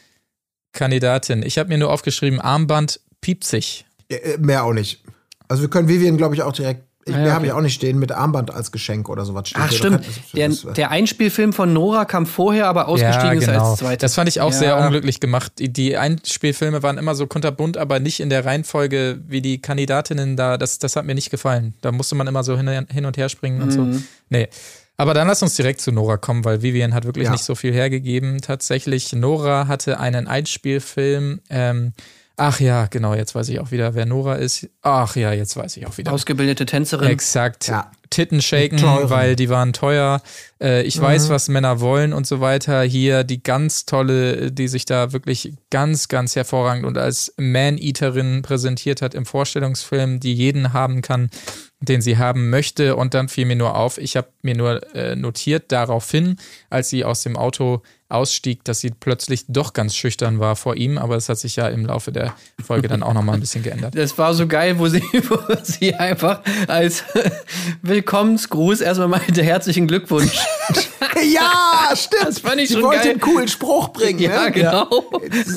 Kandidatin. Ich habe mir nur aufgeschrieben, Armband piepsig. Äh, Mehr auch nicht. Also wir können Vivian, glaube ich, auch direkt. Ich, Ah, ja, mehr habe okay. ich auch nicht stehen mit Armband als Geschenk oder sowas stehen. Ach, stimmt. Der, der Einspielfilm von Nora kam vorher, aber ausgestiegen ist als genau. Das fand ich auch Ja. sehr unglücklich gemacht. Die, die Einspielfilme waren immer so kunterbunt, aber nicht in der Reihenfolge wie die Kandidatinnen da. Das, das hat mir nicht gefallen. Da musste man immer so hin, hin und her springen und Mhm. so. Nee. Aber dann lass uns direkt zu Nora kommen, weil Vivian hat wirklich Ja. nicht so viel hergegeben. Tatsächlich, Nora hatte einen Einspielfilm. Ähm, ach ja, genau, jetzt weiß ich auch wieder, wer Nora ist. Ach ja, jetzt weiß ich auch wieder. Ausgebildete Tänzerin. Exakt. Ja. Titten shaken, Teuren. weil die waren teuer. Äh, ich weiß, was Männer wollen und so weiter. Hier die ganz tolle, die sich da wirklich ganz, ganz hervorragend und als Man-Eaterin präsentiert hat im Vorstellungsfilm, die jeden haben kann, den sie haben möchte. Und dann fiel mir nur auf, ich habe mir nur äh, notiert daraufhin, als sie aus dem Auto ausstieg, dass sie plötzlich doch ganz schüchtern war vor ihm. Aber es hat sich ja im Laufe der Folge dann auch nochmal ein bisschen geändert. Das war so geil, wo sie, wo sie einfach als Willkommensgruß erstmal meinte herzlichen Glückwunsch. ja, stimmt. Das fand ich Sie schon wollte geil. einen coolen Spruch bringen. Ja, ne? genau.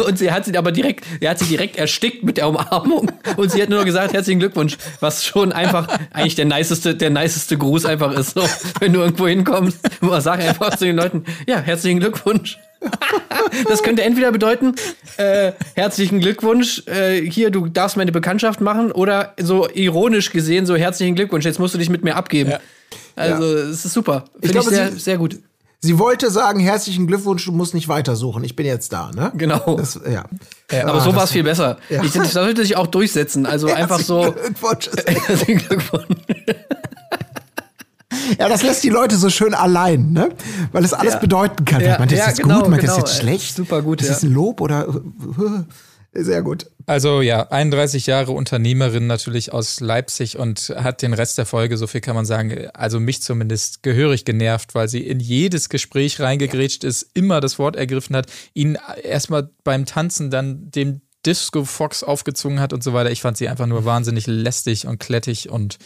Und sie hat sie aber direkt, er hat sie direkt erstickt mit der Umarmung und sie hat nur gesagt, herzlichen Glückwunsch, was schon einfach eigentlich der niceste, der niceste Gruß einfach ist. So, wenn du irgendwo hinkommst, sag einfach zu den Leuten, ja, herzlichen Glückwunsch. Das könnte entweder bedeuten, äh, herzlichen Glückwunsch, äh, hier, du darfst meine Bekanntschaft machen, oder so ironisch gesehen, so herzlichen Glückwunsch, jetzt musst du dich mit mir abgeben. Also, es ist super. Finde ich, glaube, sehr, sie- sehr gut. Sie wollte sagen, herzlichen Glückwunsch, du musst nicht weitersuchen. Ich bin jetzt da, ne? Genau. Das, ja. Aber Ah, so war es viel besser. Ich, das sollte sich auch durchsetzen. Also einfach so. Glückwunsch. Herzlichen Glückwunsch. Ja, das lässt die Leute so schön allein, ne? Weil es alles Ja. bedeuten kann. Ja, meint das ja, jetzt genau, gut? Meint ihr das genau. jetzt schlecht? Super gut, Ist ja. das ein Lob oder? Sehr gut. Also ja, 31 Jahre Unternehmerin natürlich aus Leipzig und hat den Rest der Folge, so viel kann man sagen, also mich zumindest gehörig genervt, weil sie in jedes Gespräch reingegrätscht ist, immer das Wort ergriffen hat, ihn erstmal beim Tanzen dann dem Disco Fox aufgezwungen hat und so weiter. Ich fand sie einfach nur wahnsinnig lästig und klettig und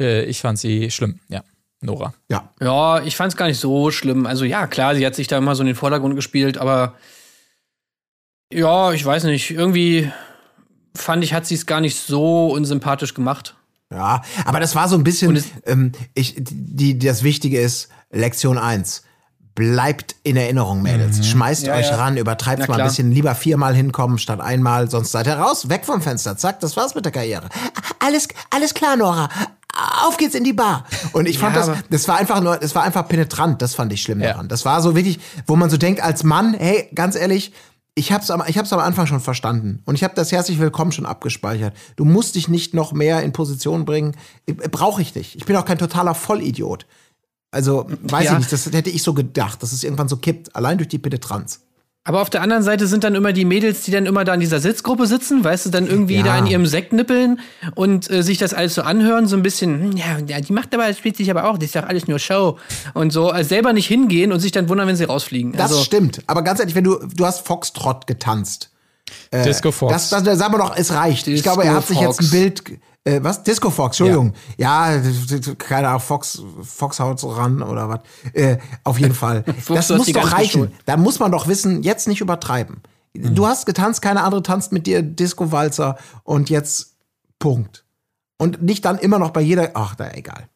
äh, ich fand sie schlimm, ja. Nora. Ja. Ja, ich fand es gar nicht so schlimm. Also ja, klar, sie hat sich da immer so in den Vordergrund gespielt, aber ja, ich weiß nicht. Irgendwie fand ich, hat sie es gar nicht so unsympathisch gemacht. Ja, aber das war so ein bisschen, ähm, ich, die, das Wichtige ist, Lektion 1. Bleibt in Erinnerung, Mädels. Schmeißt Mhm. Ja, euch ja. ran, übertreibt Na mal ein klar. bisschen. Lieber viermal hinkommen statt einmal, sonst seid ihr raus. Weg vom Fenster. Zack, das war's mit der Karriere. Alles, alles klar, Nora. Auf geht's in die Bar. Und ich fand Ja, das, das war einfach nur, das war einfach penetrant. Das fand ich schlimm Ja. daran. Das war so wirklich, wo man so denkt als Mann, hey, ganz ehrlich, ich hab's am, ich hab's am Anfang schon verstanden. Und ich habe das herzlich willkommen schon abgespeichert. Du musst dich nicht noch mehr in Position bringen. Brauche ich nicht. Ich bin auch kein totaler Vollidiot. Also, weiß Ja. ich nicht, das hätte ich so gedacht, dass es irgendwann so kippt, allein durch die Penetranz. Aber auf der anderen Seite sind dann immer die Mädels, die dann immer da in dieser Sitzgruppe sitzen, weißt du, dann irgendwie Ja. da in ihrem Sekt nippeln und äh, sich das alles so anhören, so ein bisschen, hm, ja, ja, die macht aber, spielt sich aber auch, das ist doch alles nur Show. Und so, also selber nicht hingehen und sich dann wundern, wenn sie rausfliegen. Das also, stimmt. Aber ganz ehrlich, wenn du, du hast Foxtrot getanzt. Disco Fox. Das, das, das sagen wir doch, es reicht. ich Disco glaube, er hat sich jetzt ein. Bild. Äh, was? Disco Fox, Entschuldigung. Ja, keine Ahnung, Fox, Fox haut so ran oder was. Äh, auf jeden Fall. Das muss doch reichen. gestohlen. Da muss man doch wissen, jetzt nicht übertreiben. Du hast getanzt, keine andere tanzt mit dir Disco-Walzer und jetzt Punkt. Und nicht dann immer noch bei jeder. Ach, da egal.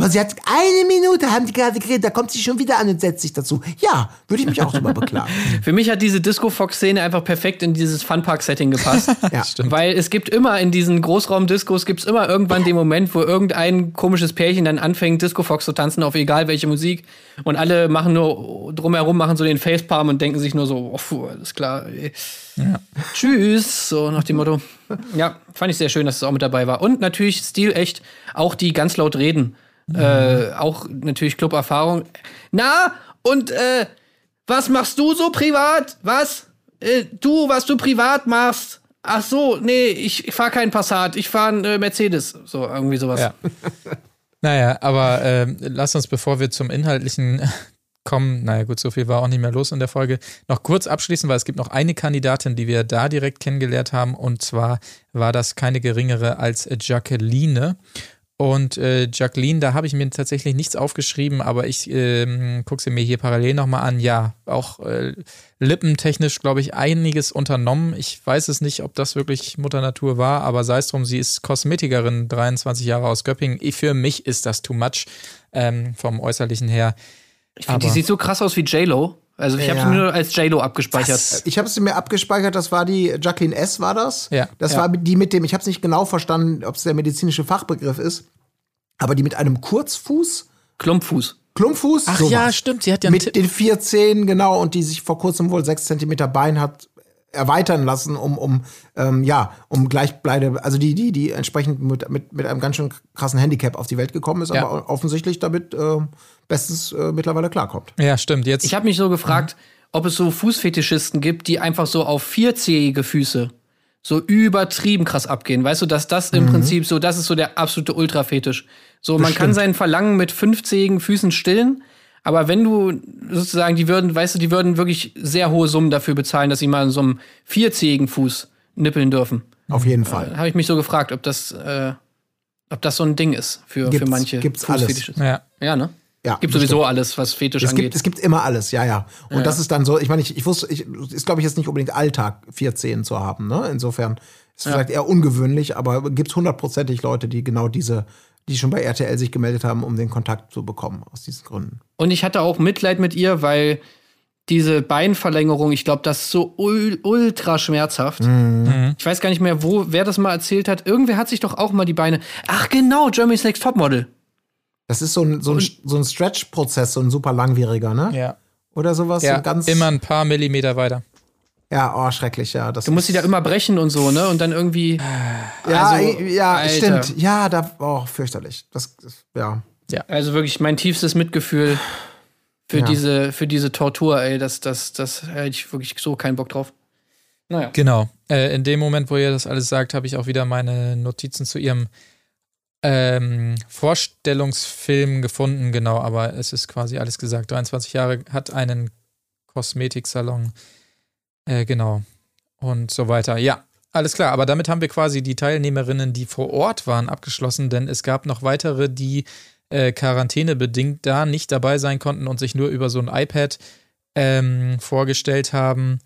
Sie hat eine Minute, haben die gerade geredet, da kommt sie schon wieder an und setzt sich dazu. Ja, würde ich mich auch drüber beklagen. Für mich hat diese Disco-Fox-Szene einfach perfekt in dieses Funpark-Setting gepasst. Ja. Weil es gibt immer in diesen Großraum-Discos gibt es immer irgendwann den Moment, wo irgendein komisches Pärchen dann anfängt, Disco-Fox zu tanzen auf egal welche Musik. Und alle machen nur drumherum, machen so den Facepalm und denken sich nur so, oh, puh, alles klar. Ey. Tschüss, so nach dem Motto. Ja, fand ich sehr schön, dass es auch mit dabei war. Und natürlich Stil echt, auch die ganz laut reden. Äh, auch natürlich Club-Erfahrung. Na, und äh, was machst du so privat? Was? Äh, du, was du privat machst? Ach so, nee, ich, ich fahre keinen Passat, ich fahre einen äh, Mercedes. So, irgendwie sowas. Ja. Naja, aber ähm, lass uns, bevor wir zum Inhaltlichen kommen, naja gut, so viel war auch nicht mehr los in der Folge, noch kurz abschließen, weil es gibt noch eine Kandidatin, die wir da direkt kennengelernt haben und zwar war das keine geringere als Jacqueline. Und äh, Jacqueline, da habe ich mir tatsächlich nichts aufgeschrieben, aber ich ähm, gucke sie mir hier parallel nochmal an. Ja, auch äh, lippentechnisch, glaube ich, einiges unternommen. Ich weiß es nicht, ob das wirklich Mutter Natur war, aber sei es drum, sie ist Kosmetikerin, 23 Jahre aus Göppingen. Für mich ist das too much ähm, vom Äußerlichen her. Ich finde, die sieht so krass aus wie J-Lo. Also ich habe Ja. sie nur als J-Lo abgespeichert. Ich habe es mir abgespeichert, das war die Jacqueline S. war das. Ja, Das ja. war die mit dem, ich habe es nicht genau verstanden, ob es der medizinische Fachbegriff ist, aber die mit einem Kurzfuß, Klumpfuß. Klumpfuß. Ach sowas. ja, stimmt, sie hat ja einen Mit Tipp. den vier Zehen, genau, und die sich vor kurzem wohl sechs Zentimeter Bein hat erweitern lassen, um, um ähm, ja, um gleichbleibende, also die, die, die entsprechend mit, mit, mit einem ganz schön krassen Handicap auf die Welt gekommen ist, Ja. aber offensichtlich damit ähm, bestens äh, mittlerweile klarkommt. Ja, stimmt. Jetzt Ich habe mich so gefragt, ob es so Fußfetischisten gibt, die einfach so auf vierzähige Füße so übertrieben krass abgehen. Weißt du, dass das im Prinzip so, das ist so der absolute Ultrafetisch. So, man kann sein Verlangen mit fünfzähigen Füßen stillen, aber wenn du sozusagen, die würden, weißt du, die würden wirklich sehr hohe Summen dafür bezahlen, dass sie mal in so einem vierzähigen Fuß nippeln dürfen. Auf jeden Fall. Da habe ich mich so gefragt, ob das, äh, ob das so ein Ding ist für, für Gibt's- manche gibt's alles. Ja. Ja, ne? Ja, Gibt bestimmt. sowieso alles, was Fetisch Es angeht. gibt, es gibt immer alles, ja, ja. Und das ist dann so, ich meine, ich, ich wusste, ich, ist glaube ich jetzt nicht unbedingt Alltag, vier Zehen zu haben, ne? Insofern ist vielleicht eher ungewöhnlich, aber gibt es hundertprozentig Leute, die genau diese, die schon bei RTL sich gemeldet haben, um den Kontakt zu bekommen, aus diesen Gründen. Und ich hatte auch Mitleid mit ihr, weil diese Beinverlängerung, ich glaube, das ist so ul ultra schmerzhaft. Ich weiß gar nicht mehr, wo, wer das mal erzählt hat. Irgendwer hat sich doch auch mal die Beine. Ach genau, Germany's Next Topmodel. Das ist so ein, so ein, so ein Stretch-Prozess, so ein super langwieriger, ne? Ja. Oder sowas. Ja, so ganz, immer ein paar Millimeter weiter. Ja, oh, schrecklich, ja. Das Du musst sie da immer brechen und so, ne? Und dann irgendwie. Ja, also, ja, Alter. stimmt. Ja, da, oh, fürchterlich. Das, das ja. Also wirklich mein tiefstes Mitgefühl für Ja. diese, für diese Tortur, ey. Das, das, das hätte ich wirklich so keinen Bock drauf. Naja. Genau. Äh, in dem Moment, wo ihr das alles sagt, habe ich auch wieder meine Notizen zu ihrem ähm, Vorstellungsfilm gefunden. Genau, aber es ist quasi alles gesagt. 23 Jahre, hat einen Kosmetiksalon. Äh, genau. Und so weiter. Ja, alles klar. Aber damit haben wir quasi die Teilnehmerinnen, die vor Ort waren, abgeschlossen, denn es gab noch weitere, die äh, quarantänebedingt da nicht dabei sein konnten und sich nur über so ein iPad ähm, vorgestellt haben.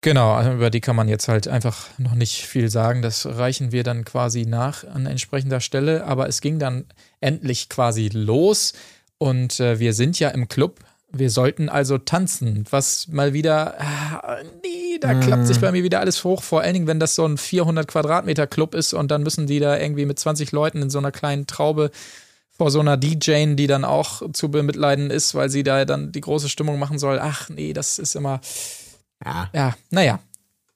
Genau, also über die kann man jetzt halt einfach noch nicht viel sagen. Das reichen wir dann quasi nach an entsprechender Stelle. Aber es ging dann endlich quasi los und äh, wir sind ja im Club. Wir sollten also tanzen, was mal wieder, ah, nee, da klappt sich bei mir wieder alles hoch. Vor allen Dingen, wenn das so ein 400 Quadratmeter Club ist und dann müssen die da irgendwie mit 20 Leuten in so einer kleinen Traube vor so einer DJ, die dann auch zu bemitleiden ist, weil sie da dann die große Stimmung machen soll. Ach nee, das ist immer, Ja. ja, naja.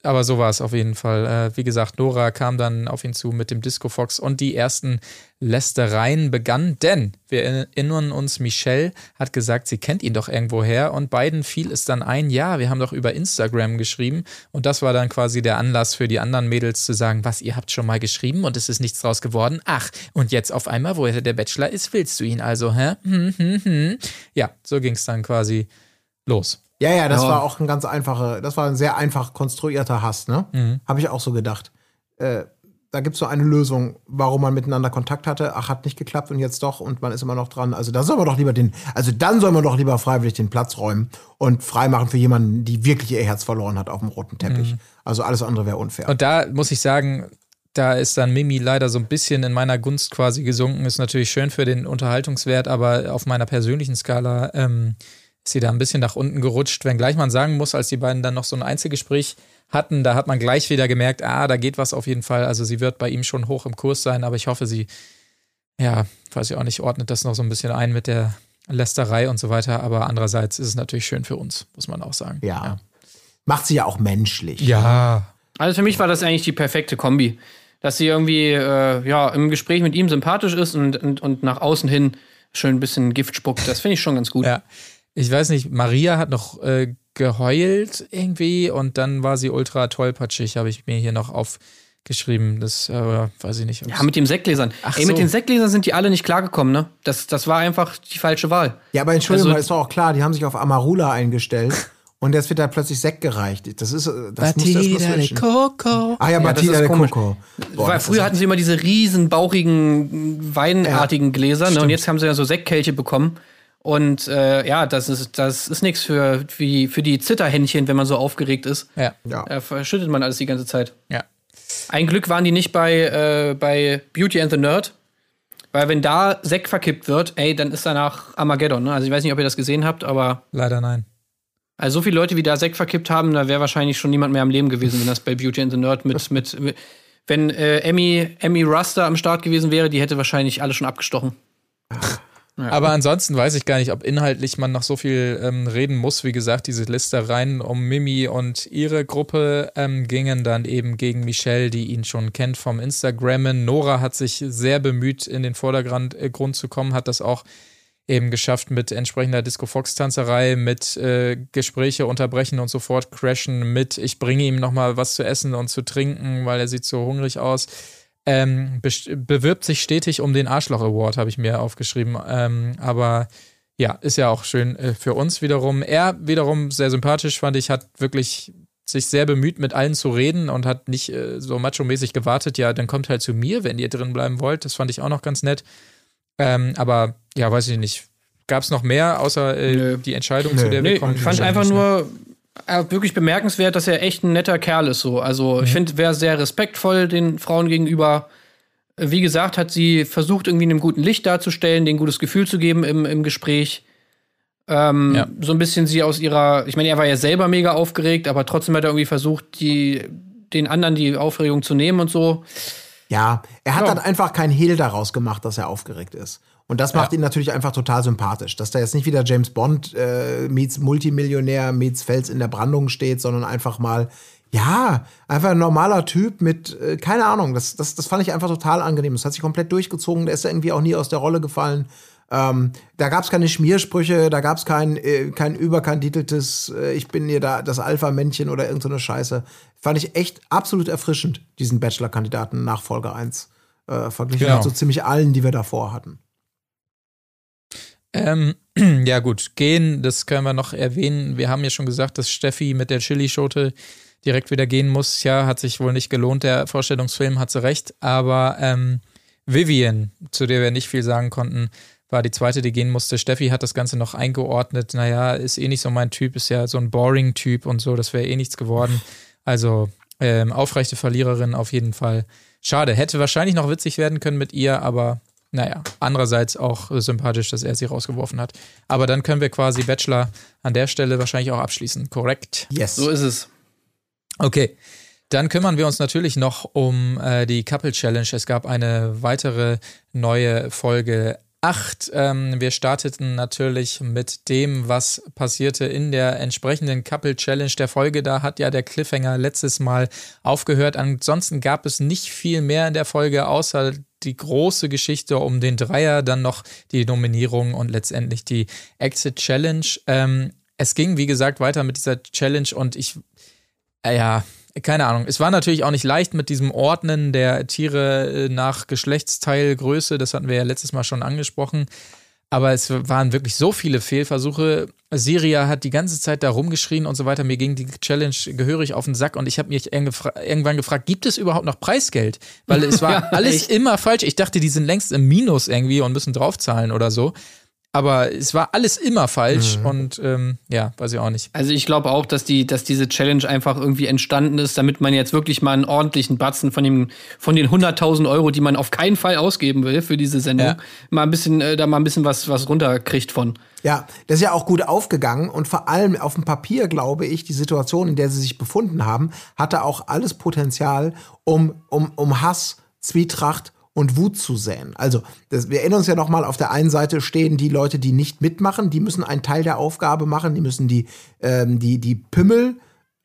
Aber so war es auf jeden Fall. Äh, wie gesagt, Nora kam dann auf ihn zu mit dem Disco Fox und die ersten Lästereien begannen, denn wir erinnern uns, Michelle hat gesagt, sie kennt ihn doch irgendwoher und beiden fiel es dann ein, ja, wir haben doch über Instagram geschrieben und das war dann quasi der Anlass für die anderen Mädels zu sagen, was, ihr habt schon mal geschrieben und es ist nichts draus geworden? Ach, und jetzt auf einmal, wo der Bachelor ist, willst du ihn also, hä? Hm, hm, hm. Ja, so ging es dann quasi los. Ja, ja, das Ja. war auch ein ganz einfacher, das war ein sehr einfach konstruierter Hass, ne? Mhm. Habe ich auch so gedacht. Äh, da gibt es so eine Lösung, warum man miteinander Kontakt hatte. Ach, hat nicht geklappt und jetzt doch und man ist immer noch dran. Also da soll man doch lieber den, also dann soll man doch lieber freiwillig den Platz räumen und freimachen für jemanden, die wirklich ihr Herz verloren hat auf dem roten Teppich. Also alles andere wäre unfair. Mhm. Und da muss ich sagen, da ist dann Mimi leider so ein bisschen in meiner Gunst quasi gesunken. Ist natürlich schön für den Unterhaltungswert, aber auf meiner persönlichen Skala ähm, ist sie da ein bisschen nach unten gerutscht. Wenngleich man sagen muss, als die beiden dann noch so ein Einzelgespräch hatten, da hat man gleich wieder gemerkt, ah, da geht was auf jeden Fall. Also sie wird bei ihm schon hoch im Kurs sein, aber ich hoffe, sie, ja, weiß ich auch nicht, ordnet das noch so ein bisschen ein mit der Lästerei und so weiter. Aber andererseits ist es natürlich schön für uns, muss man auch sagen. ja. Macht sie ja auch menschlich. Ja. Also für mich war das eigentlich die perfekte Kombi. Dass sie irgendwie äh, ja, im Gespräch mit ihm sympathisch ist und, und, und nach außen hin schön ein bisschen Gift spuckt. Das finde ich schon ganz gut. Ja. Ich weiß nicht, Maria hat noch äh, geheult irgendwie und dann war sie ultra tollpatschig, habe ich mir hier noch aufgeschrieben. Das äh, weiß ich nicht. Ja, mit den Sektgläsern. Ach Ey, mit so. den Sektgläsern sind die alle nicht klargekommen, ne? Das, das war einfach die falsche Wahl. Ja, aber Entschuldigung, Also- ist doch auch klar, die haben sich auf Amarula eingestellt und jetzt wird da plötzlich Sekt gereicht. Das ist, das muss das muss switchen. Coco. Ah ja, Ja, Batida ist de komisch. Coco. Boah, Weil früher hatten sie immer diese riesen, bauchigen, weinartigen Gläser, ne? Und jetzt haben sie ja so Sektkelche bekommen. Und äh, ja, das ist, das ist nichts für, wie, für die Zitterhändchen, wenn man so aufgeregt ist. Ja, ja. Da verschüttet man alles die ganze Zeit. ja. Ein Glück waren die nicht bei, äh, bei Beauty and the Nerd. Weil wenn da Sekt verkippt wird, ey, dann ist danach Armageddon. Ne? Also ich weiß nicht, ob ihr das gesehen habt, aber Leider nein. also so viele Leute, wie da Sekt verkippt haben, da wäre wahrscheinlich schon niemand mehr am Leben gewesen, wenn das bei Beauty and the Nerd mit, mit, mit wenn äh, Emmy, Emmy Ruster am Start gewesen wäre, die hätte wahrscheinlich alle schon abgestochen. Aber ansonsten weiß ich gar nicht, ob inhaltlich man noch so viel ähm, reden muss. Wie gesagt, diese Listereien um Mimi und ihre Gruppe ähm, gingen dann eben gegen Michelle, die ihn schon kennt vom Instagrammen. Nora hat sich sehr bemüht, in den Vordergrund äh, zu kommen, hat das auch eben geschafft mit entsprechender Disco-Fox-Tanzerei, mit äh, Gespräche unterbrechen und sofort crashen, mit ich bringe ihm nochmal was zu essen und zu trinken, weil er sieht so hungrig aus. Ähm, bewirbt sich stetig um den Arschloch Award, habe ich mir aufgeschrieben. Ähm, aber ja, ist ja auch schön äh, für uns wiederum. Er wiederum sehr sympathisch, fand ich, hat wirklich sich sehr bemüht, mit allen zu reden und hat nicht äh, so macho-mäßig gewartet, ja, dann kommt halt zu mir, wenn ihr drin bleiben wollt. Das fand ich auch noch ganz nett. Ähm, aber ja, weiß ich nicht. Gab es noch mehr, außer äh, die Entscheidung, Nö. zu der wir kommen? ich fand einfach nur äh, wirklich bemerkenswert, dass er echt ein netter Kerl ist. So. Also ich finde, wäre sehr respektvoll den Frauen gegenüber. Wie gesagt, hat sie versucht, irgendwie in einem guten Licht darzustellen, denen ein gutes Gefühl zu geben im, im Gespräch. Ähm, Ja. So ein bisschen sie aus ihrer, ich meine, er war ja selber mega aufgeregt, aber trotzdem hat er irgendwie versucht, die, den anderen die Aufregung zu nehmen und so. Ja, er hat Ja. dann einfach kein Hehl daraus gemacht, dass er aufgeregt ist. Und das macht ihn natürlich einfach total sympathisch, dass da jetzt nicht wieder James Bond äh, meets Multimillionär meets Fels in der Brandung steht, sondern einfach mal, ja, einfach ein normaler Typ mit, äh, keine Ahnung, das, das, das fand ich einfach total angenehm. Das hat sich komplett durchgezogen, der ist irgendwie auch nie aus der Rolle gefallen. Ähm, da gab es keine Schmiersprüche, da gab es kein, äh, kein überkandideltes, äh, ich bin hier da das Alpha-Männchen oder irgendeine so Scheiße. Fand ich echt absolut erfrischend, diesen Bachelor-Kandidaten nach Folge 1. Äh, verglichen Genau. mit so ziemlich allen, die wir davor hatten. Ähm, ja, gut, gehen, das können wir noch erwähnen. Wir haben ja schon gesagt, dass Steffi mit der Chili-Schote direkt wieder gehen muss. Ja, hat sich wohl nicht gelohnt, der Vorstellungsfilm, hat sie recht. Aber ähm, Vivian, zu der wir nicht viel sagen konnten, war die zweite, die gehen musste. Steffi hat das Ganze noch eingeordnet. Naja, ist eh nicht so mein Typ, ist ja so ein Boring-Typ und so, das wäre eh nichts geworden. Also ähm, aufrechte Verliererin auf jeden Fall. Schade, hätte wahrscheinlich noch witzig werden können mit ihr, aber naja, andererseits auch äh, sympathisch, dass er sie rausgeworfen hat. Aber dann können wir quasi Bachelor an der Stelle wahrscheinlich auch abschließen, korrekt? Yes. So ist es. Okay. Dann kümmern wir uns natürlich noch um äh, die Couple Challenge. Es gab eine weitere neue Folge 8. Ähm, wir starteten natürlich mit dem, was passierte in der entsprechenden Couple Challenge der Folge. Da hat ja der Cliffhanger letztes Mal aufgehört. Ansonsten gab es nicht viel mehr in der Folge, außer die große Geschichte um den Dreier, dann noch die Nominierung und letztendlich die Exit Challenge. Ähm, es ging, wie gesagt, weiter mit dieser Challenge und ich, äh, ja, keine Ahnung. Es war natürlich auch nicht leicht mit diesem Ordnen der Tiere äh, nach Geschlechtsteilgröße. Das hatten wir ja letztes Mal schon angesprochen. Aber es waren wirklich so viele Fehlversuche. Siria hat die ganze Zeit da rumgeschrien und so weiter. Mir ging die Challenge gehörig auf den Sack und ich habe mich irgendwann gefragt, gibt es überhaupt noch Preisgeld? Weil es war ja, alles immer falsch. Ich dachte, die sind längst im Minus irgendwie und müssen draufzahlen oder so. Aber es war alles immer falsch mhm. und ähm, ja, weiß ich auch nicht. Also ich glaube auch, dass die, dass diese Challenge einfach irgendwie entstanden ist, damit man jetzt wirklich mal einen ordentlichen Batzen von dem, von den 100.000 Euro, die man auf keinen Fall ausgeben will für diese Sendung, ja. mal ein bisschen, äh, da mal ein bisschen was, was runterkriegt von. Ja, das ist ja auch gut aufgegangen und vor allem auf dem Papier, glaube ich, die Situation, in der sie sich befunden haben, hatte auch alles Potenzial, um, um, um Hass, Zwietracht und Wut zu säen. Also, das, wir erinnern uns ja nochmal, auf der einen Seite stehen die Leute, die nicht mitmachen, die müssen einen Teil der Aufgabe machen, die müssen die, ähm, die, die Pimmel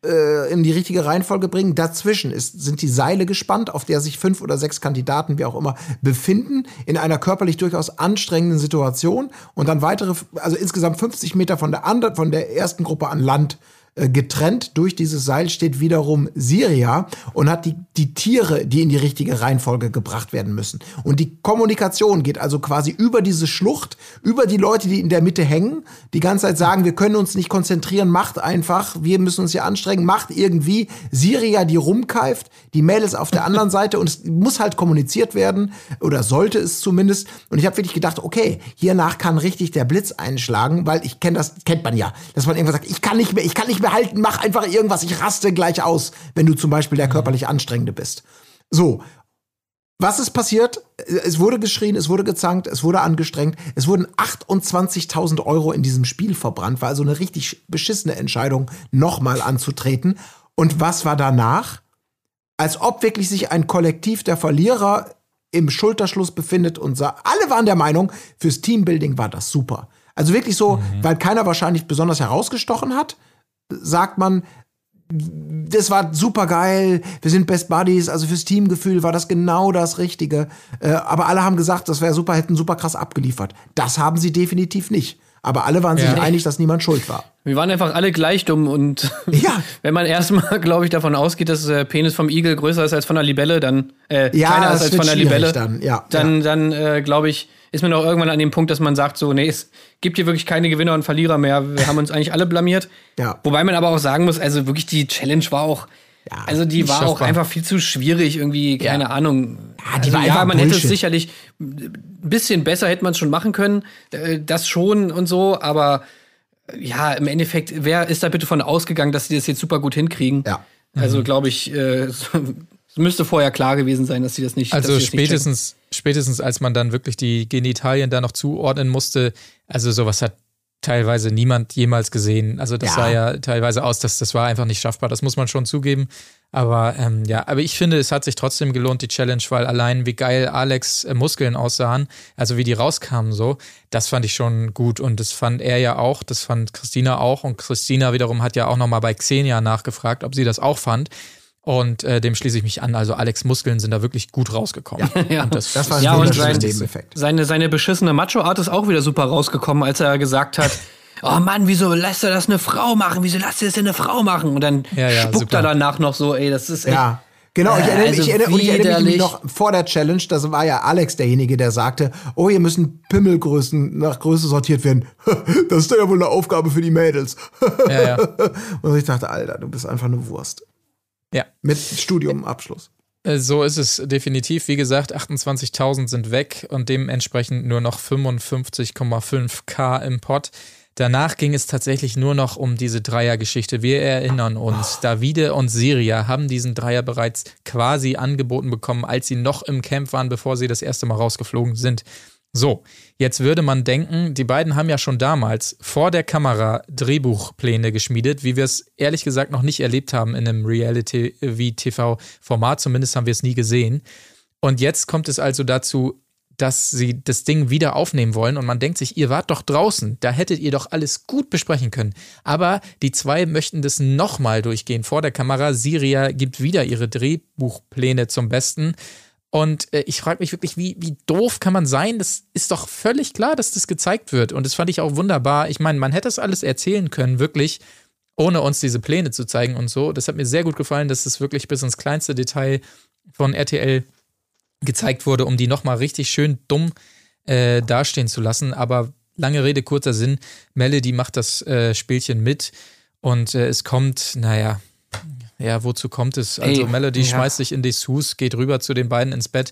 äh, in die richtige Reihenfolge bringen. Dazwischen ist, sind die Seile gespannt, auf der sich fünf oder sechs Kandidaten, wie auch immer, befinden, in einer körperlich durchaus anstrengenden Situation und dann weitere, also insgesamt 50 Meter von der, anderen, von der ersten Gruppe an Land äh, getrennt durch dieses Seil steht wiederum Syria und hat die, die Tiere, die in die richtige Reihenfolge gebracht werden müssen. Und die Kommunikation geht also quasi über diese Schlucht, über die Leute, die in der Mitte hängen, die ganze Zeit sagen, wir können uns nicht konzentrieren, macht einfach, wir müssen uns hier anstrengen, macht irgendwie Syria, die rumkeift, die Mädels auf der anderen Seite und es muss halt kommuniziert werden oder sollte es zumindest. Und ich habe wirklich gedacht, okay, hiernach kann richtig der Blitz einschlagen, weil ich kenne das, kennt man ja, dass man irgendwann sagt, ich kann nicht mehr, ich kann nicht mehr behalten, mach einfach irgendwas, ich raste gleich aus, wenn du zum Beispiel der körperlich Anstrengende bist. So. Was ist passiert? Es wurde geschrien, es wurde gezankt, es wurde angestrengt. Es wurden 28.000 Euro in diesem Spiel verbrannt. War also eine richtig beschissene Entscheidung, nochmal anzutreten. Und was war danach? Als ob wirklich sich ein Kollektiv der Verlierer im Schulterschluss befindet und sah, alle waren der Meinung, fürs Teambuilding war das super. Also wirklich so, mhm. weil keiner wahrscheinlich besonders herausgestochen hat, sagt man, das war super geil, wir sind Best Buddies, also fürs Teamgefühl war das genau das Richtige. Äh, aber alle haben gesagt, das wäre super, hätten super krass abgeliefert. Das haben sie definitiv nicht. Aber alle waren sich ja. einig, dass niemand schuld war. Wir waren einfach alle gleich dumm und ja. wenn man erstmal, glaube ich, davon ausgeht, dass der Penis vom Igel größer ist als von der Libelle, dann äh, ja, kleiner ist als von der Libelle, dann, ja, dann, dann äh, glaube ich, ist man auch irgendwann an dem Punkt, dass man sagt, so, nee, es gibt hier wirklich keine Gewinner und Verlierer mehr. Wir haben uns eigentlich alle blamiert. Ja. Wobei man aber auch sagen muss, also wirklich die Challenge war auch, ja, also die war auch einfach viel zu schwierig, irgendwie, keine ja. Ahnung. Ja, die also, war ja man Bullshit. hätte es sicherlich ein bisschen besser hätte man es schon machen können, äh, das schon und so, aber ja, im Endeffekt, wer ist da bitte von ausgegangen, dass sie das jetzt super gut hinkriegen? Ja. Also mhm. glaube ich, äh, es müsste vorher klar gewesen sein, dass sie das nicht. Also spätestens, nicht spätestens als man dann wirklich die Genitalien da noch zuordnen musste, also sowas hat teilweise niemand jemals gesehen. Also das ja. sah ja teilweise aus, dass das war einfach nicht schaffbar. Das muss man schon zugeben. Aber ähm, ja, aber ich finde, es hat sich trotzdem gelohnt, die Challenge, weil allein wie geil Alex äh, Muskeln aussahen, also wie die rauskamen so, das fand ich schon gut und das fand er ja auch, das fand Christina auch und Christina wiederum hat ja auch nochmal bei Xenia nachgefragt, ob sie das auch fand. Und äh, dem schließe ich mich an. Also Alex Muskeln sind da wirklich gut rausgekommen. Ja, ja. Und das, das war ein ja, und sein, Nebeneffekt. Seine, seine beschissene Macho-Art ist auch wieder super rausgekommen, als er gesagt hat, oh Mann, wieso lässt er das eine Frau machen? Wieso lässt er das denn eine Frau machen? Und dann ja, ja, spuckt super. er danach noch so, ey, das ist echt. Ja. Genau, ich erinnere, also ich erinnere, ich erinnere mich noch vor der Challenge, das war ja Alex derjenige, der sagte, oh, hier müssen Pimmelgrößen nach Größe sortiert werden. Das ist ja wohl eine Aufgabe für die Mädels. Ja, ja. Und ich dachte, Alter, du bist einfach eine Wurst. Ja. Mit Studiumabschluss. Äh, so ist es definitiv. Wie gesagt, 28.000 sind weg und dementsprechend nur noch 55,5k im Pot. Danach ging es tatsächlich nur noch um diese Dreiergeschichte. Wir erinnern uns, oh. Davide und Siria haben diesen Dreier bereits quasi angeboten bekommen, als sie noch im Camp waren, bevor sie das erste Mal rausgeflogen sind. So, jetzt würde man denken, die beiden haben ja schon damals vor der Kamera Drehbuchpläne geschmiedet, wie wir es ehrlich gesagt noch nicht erlebt haben in einem Reality-TV-Format. Zumindest haben wir es nie gesehen. Und jetzt kommt es also dazu, dass sie das Ding wieder aufnehmen wollen und man denkt sich, ihr wart doch draußen, da hättet ihr doch alles gut besprechen können. Aber die zwei möchten das nochmal durchgehen vor der Kamera. Siria gibt wieder ihre Drehbuchpläne zum Besten. Und äh, ich frage mich wirklich, wie, wie doof kann man sein? Das ist doch völlig klar, dass das gezeigt wird. Und das fand ich auch wunderbar. Ich meine, man hätte das alles erzählen können, wirklich, ohne uns diese Pläne zu zeigen und so. Das hat mir sehr gut gefallen, dass es wirklich bis ins kleinste Detail von RTL gezeigt wurde, um die nochmal richtig schön dumm äh, dastehen zu lassen. Aber lange Rede, kurzer Sinn, Melody macht das äh, Spielchen mit und äh, es kommt, naja, ja, wozu kommt es? Also Ey, Melody ja. schmeißt sich in Dessous, geht rüber zu den beiden ins Bett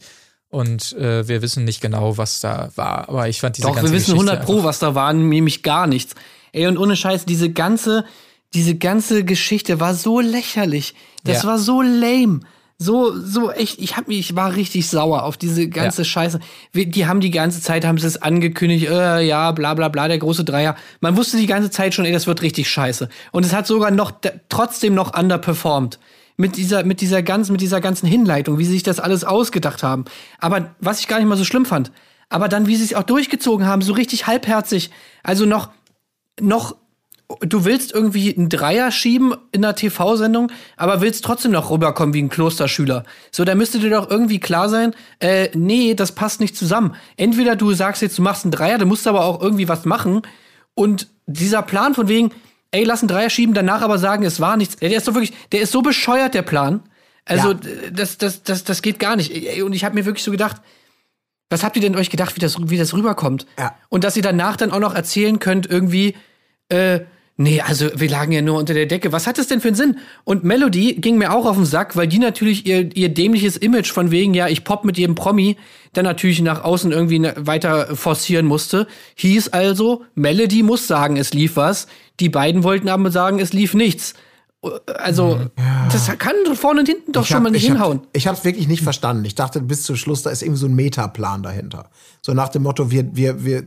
und äh, wir wissen nicht genau, was da war. Aber ich fand diese Doch, ganze wir wissen Geschichte 100 Pro, was da war, nämlich gar nichts. Ey, und ohne Scheiß, diese ganze, diese ganze Geschichte war so lächerlich. Das Ja. war so lame. So, so echt, ich hab mich, ich war richtig sauer auf diese ganze Ja. Scheiße. Die haben die ganze Zeit, haben sie es angekündigt, äh, ja, bla, bla, bla, der große Dreier. Man wusste die ganze Zeit schon, ey, das wird richtig scheiße. Und es hat sogar noch, trotzdem noch underperformed. Mit dieser, mit dieser ganzen, mit dieser ganzen Hinleitung, wie sie sich das alles ausgedacht haben. Aber was ich gar nicht mal so schlimm fand, aber dann, wie sie es auch durchgezogen haben, so richtig halbherzig. Also noch, noch, du willst irgendwie einen Dreier schieben in einer TV-Sendung, aber willst trotzdem noch rüberkommen wie ein Klosterschüler. So, da müsste dir doch irgendwie klar sein, äh, nee, das passt nicht zusammen. Entweder du sagst jetzt, du machst einen Dreier, du musst aber auch irgendwie was machen. Und dieser Plan von wegen, ey, lass einen Dreier schieben, danach aber sagen, es war nichts. Der ist doch wirklich, der ist so bescheuert, der Plan. Also, Ja. das, das, das, das geht gar nicht. Und ich habe mir wirklich so gedacht, was habt ihr denn euch gedacht, wie das, wie das rüberkommt? Ja. Und dass ihr danach dann auch noch erzählen könnt, irgendwie, äh, nee, also wir lagen ja nur unter der Decke. Was hat das denn für einen Sinn? Und Melody ging mir auch auf den Sack, weil die natürlich ihr, ihr dämliches Image von wegen, ja, ich pop mit jedem Promi, dann natürlich nach außen irgendwie ne- weiter forcieren musste. Hieß also, Melody muss sagen, es lief was. Die beiden wollten aber sagen, es lief nichts. Also, das kann vorne und hinten doch Ich schon hab- mal nicht ich hab- hinhauen. Ich habe es wirklich nicht verstanden. Ich dachte bis zum Schluss, da ist irgendwie so ein Metaplan dahinter. So nach dem Motto, wir, wir, wir,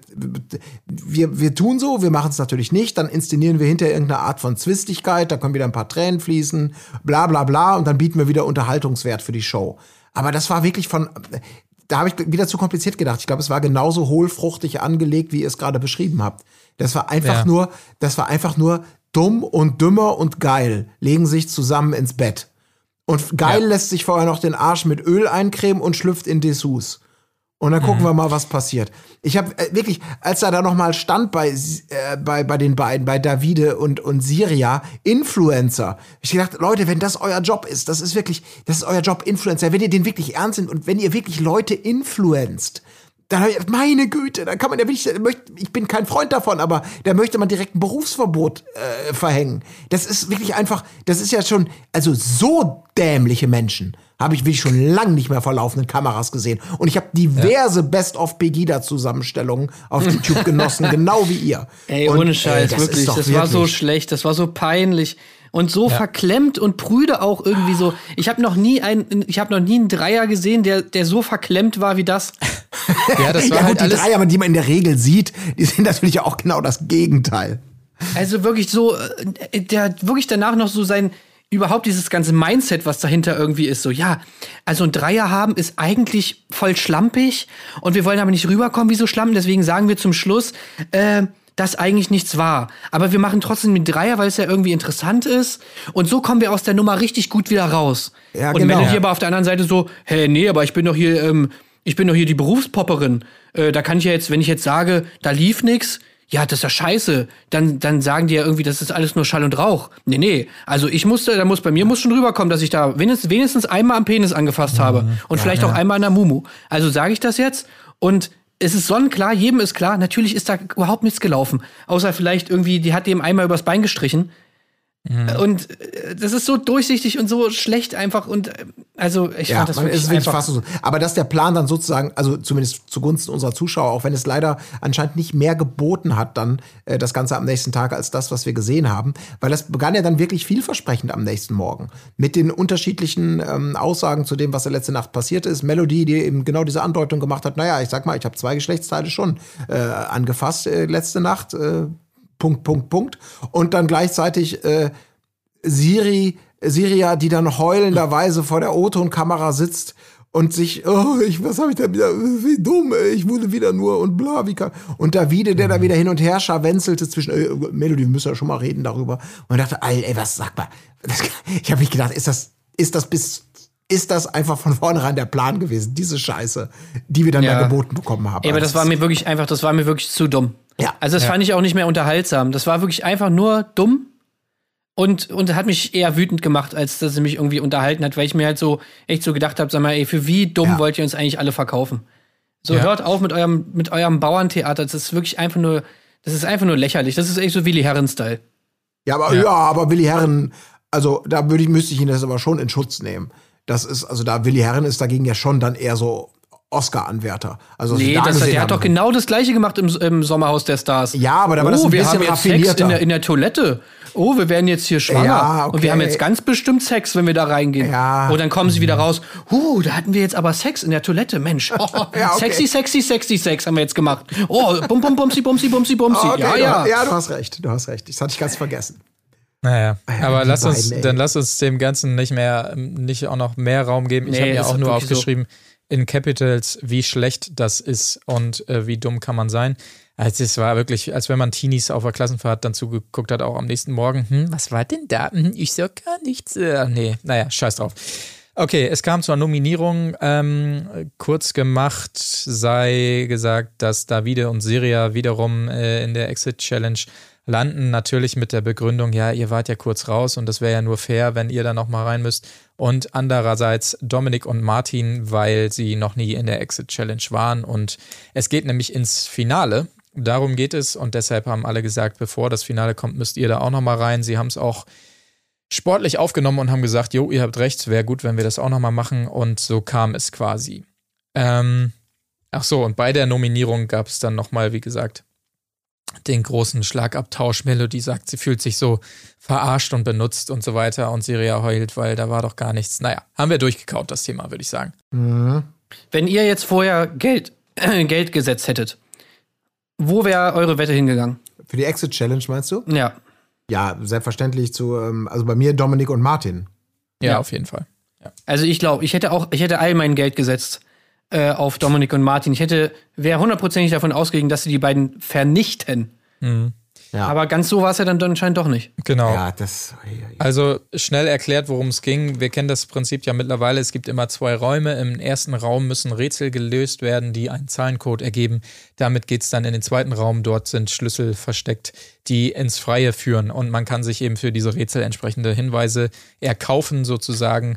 wir, wir tun so, wir machen es natürlich nicht, dann inszenieren wir hinterher irgendeine Art von Zwistigkeit, da können wieder ein paar Tränen fließen, bla bla bla, und dann bieten wir wieder Unterhaltungswert für die Show. Aber das war wirklich von. Da habe ich wieder zu kompliziert gedacht. Ich glaube, es war genauso hohlfruchtig angelegt, wie ihr es gerade beschrieben habt. Das war einfach Ja. nur, das war einfach nur dumm und dümmer und geil, legen sich zusammen ins Bett. Und geil Ja. lässt sich vorher noch den Arsch mit Öl eincremen und schlüpft in Dessous. Und dann gucken wir mal, was passiert. Ich habe äh, wirklich, als er da noch mal stand bei, äh, bei, bei den beiden, bei Davide und, und Siria, Influencer. Ich gedacht, Leute, wenn das euer Job ist, das ist wirklich, das ist euer Job, Influencer. Wenn ihr den wirklich ernst nimmt und wenn ihr wirklich Leute influenzt, dann hab ich, meine Güte, da kann man ja wirklich, da möchte- ich bin kein Freund davon, aber da möchte man direkt ein Berufsverbot äh, verhängen. Das ist wirklich einfach, das ist ja schon, also so dämliche Menschen habe ich wirklich schon lang nicht mehr vor laufenden Kameras gesehen. Und ich habe diverse Best-of-Pegida-Zusammenstellungen auf YouTube genossen, genau wie ihr. Ey, Und, ohne äh, Scheiß, das ist wirklich. Das war so wirklich- schlecht, das war so peinlich und so verklemmt und prüde auch irgendwie so. Ich habe noch nie einen, ich habe noch nie einen Dreier gesehen, der, der so verklemmt war wie das. Ja, das war Ja, halt gut, die alles. Dreier, die man in der Regel sieht, die sind natürlich auch genau das Gegenteil. Also wirklich so, äh, der hat wirklich danach noch so sein, überhaupt dieses ganze Mindset, was dahinter irgendwie ist, so, ja, also ein Dreier haben ist eigentlich voll schlampig und wir wollen aber nicht rüberkommen wie so Schlampen, deswegen sagen wir zum Schluss, äh, dass eigentlich nichts war. Aber wir machen trotzdem den Dreier, weil es ja irgendwie interessant ist. Und so kommen wir aus der Nummer richtig gut wieder raus. Ja, und genau. Melody aber auf der anderen Seite so, hey, nee, aber ich bin doch hier, ähm, ich bin doch hier die Berufspopperin. Äh, da kann ich ja jetzt, wenn ich jetzt sage, da lief nix, ja, das ist ja scheiße. Dann, dann sagen die ja irgendwie, das ist alles nur Schall und Rauch. Nee, nee. Also ich musste, da muss, bei mir muss schon rüberkommen, dass ich da wenigstens, wenigstens einmal am Penis angefasst habe. Und vielleicht auch einmal an der Mumu. Also sage ich das jetzt und es ist sonnenklar, jedem ist klar, natürlich ist da überhaupt nichts gelaufen. Außer vielleicht irgendwie, die hat dem einmal übers Bein gestrichen. Und äh, das ist so durchsichtig und so schlecht einfach und äh, also ich Ja, fand das man wirklich ist wirklich einfach so. Aber dass der Plan dann sozusagen, also zumindest zugunsten unserer Zuschauer, auch wenn es leider anscheinend nicht mehr geboten hat, dann äh, das Ganze am nächsten Tag als das, was wir gesehen haben, weil das begann ja dann wirklich vielversprechend am nächsten Morgen mit den unterschiedlichen ähm, Aussagen zu dem, was da letzte Nacht passiert ist. Melody, die eben genau diese Andeutung gemacht hat, naja, ich sag mal, ich habe zwei Geschlechtsteile schon äh, angefasst äh, letzte Nacht. Punkt, Punkt, Punkt. Und dann gleichzeitig äh, Siri, Siria, die dann heulenderweise vor der O-Ton-Kamera sitzt und sich, oh, ich, was habe ich da wieder, wie dumm, ich wurde wieder nur und bla, wie kann. Und Davide, der da wieder hin und her scharwenzelte zwischen, äh, Melody, wir müssen ja schon mal reden darüber. Und dachte, ey, was, sag mal, ich habe mich gedacht, ist das, ist das bis, ist das einfach von vornherein der Plan gewesen, diese Scheiße, die wir dann Ja. da geboten bekommen haben. Ey, aber das war mir wirklich einfach, das war mir wirklich zu dumm. Ja. Also das fand ich auch nicht mehr unterhaltsam. Das war wirklich einfach nur dumm und, und hat mich eher wütend gemacht, als dass es mich irgendwie unterhalten hat, weil ich mir halt so echt so gedacht habe, sag mal, ey, für wie dumm Ja. wollt ihr uns eigentlich alle verkaufen? So, Ja. hört auf mit eurem, mit eurem Bauerntheater. Das ist wirklich einfach nur, das ist einfach nur lächerlich. Das ist echt so Willi Herren-Style. Ja, aber, ja. aber Willi Herren, also da würde ich, müsste ich ihn das aber schon in Schutz nehmen. Das ist, also da Willi Herren ist dagegen ja schon dann eher so Oscar-Anwärter. Also Nee, da das, der haben. hat doch genau das gleiche gemacht im, im Sommerhaus der Stars. Ja, aber da war das oh, ein wir haben jetzt Sex in der, in der Toilette. Oh, wir werden jetzt hier schwanger. Ja, okay. Und wir haben jetzt ganz bestimmt Sex, wenn wir da reingehen. Ja. Und dann kommen sie wieder raus. Uh, da hatten wir jetzt aber Sex in der Toilette. Mensch. Oh, Ja, okay. Sexy, sexy, sexy Sex haben wir jetzt gemacht. Oh, bum, bum, bumsi, bumsi, bumsi, bumsi. Okay, ja, ja. ja, du hast recht, du hast recht. Das hatte ich ganz vergessen. Naja, aber die lass uns, beiden, ey. dann lass uns dem Ganzen nicht mehr, nicht auch noch mehr Raum geben. Ich Nee, habe mir auch nur wirklich so. aufgeschrieben, in Capitals, wie schlecht das ist und äh, wie dumm kann man sein. Also es war wirklich, als wenn man Teenies auf der Klassenfahrt dann zugeguckt hat, auch am nächsten Morgen. Hm, was war denn da? Hm, ich sag gar nichts. Äh, nee, naja, scheiß drauf. Okay, es kam zur Nominierung. Ähm, kurz gemacht sei gesagt, dass Davide und Siria wiederum äh, in der Exit Challenge landen. Natürlich mit der Begründung, ja, ihr wart ja kurz raus und das wäre ja nur fair, wenn ihr da noch mal rein müsst. Und andererseits Dominik und Martin, weil sie noch nie in der Exit Challenge waren. Und es geht nämlich ins Finale. Darum geht es und deshalb haben alle gesagt, bevor das Finale kommt, müsst ihr da auch noch mal rein. Sie haben es auch sportlich aufgenommen und haben gesagt, jo, ihr habt recht, wäre gut, wenn wir das auch noch mal machen. Und so kam es quasi. Ähm, ach so, und bei der Nominierung gab es dann noch mal, wie gesagt, den großen Schlagabtausch. Melody sagt, sie fühlt sich so verarscht und benutzt und so weiter. Und Siria heult, weil da war doch gar nichts. Naja, haben wir durchgekaut, das Thema, würde ich sagen. Wenn ihr jetzt vorher Geld, Geld gesetzt hättet, wo wäre eure Wette hingegangen? Für die Exit Challenge meinst du? Ja. Ja, selbstverständlich zu, ähm, also bei mir Dominik und Martin. Ja, Ja. auf jeden Fall. Also ich glaube, ich hätte auch, ich hätte all mein Geld gesetzt äh, auf Dominik und Martin. Ich hätte, wäre hundertprozentig davon ausgegangen, dass sie die beiden vernichten. Ja. Aber ganz so war es ja dann anscheinend doch nicht. Genau. Ja, das. Also schnell erklärt, worum es ging. Wir kennen das Prinzip ja mittlerweile. Es gibt immer zwei Räume. Im ersten Raum müssen Rätsel gelöst werden, die einen Zahlencode ergeben. Damit geht es dann in den zweiten Raum. Dort sind Schlüssel versteckt, die ins Freie führen. Und man kann sich eben für diese Rätsel entsprechende Hinweise erkaufen, sozusagen.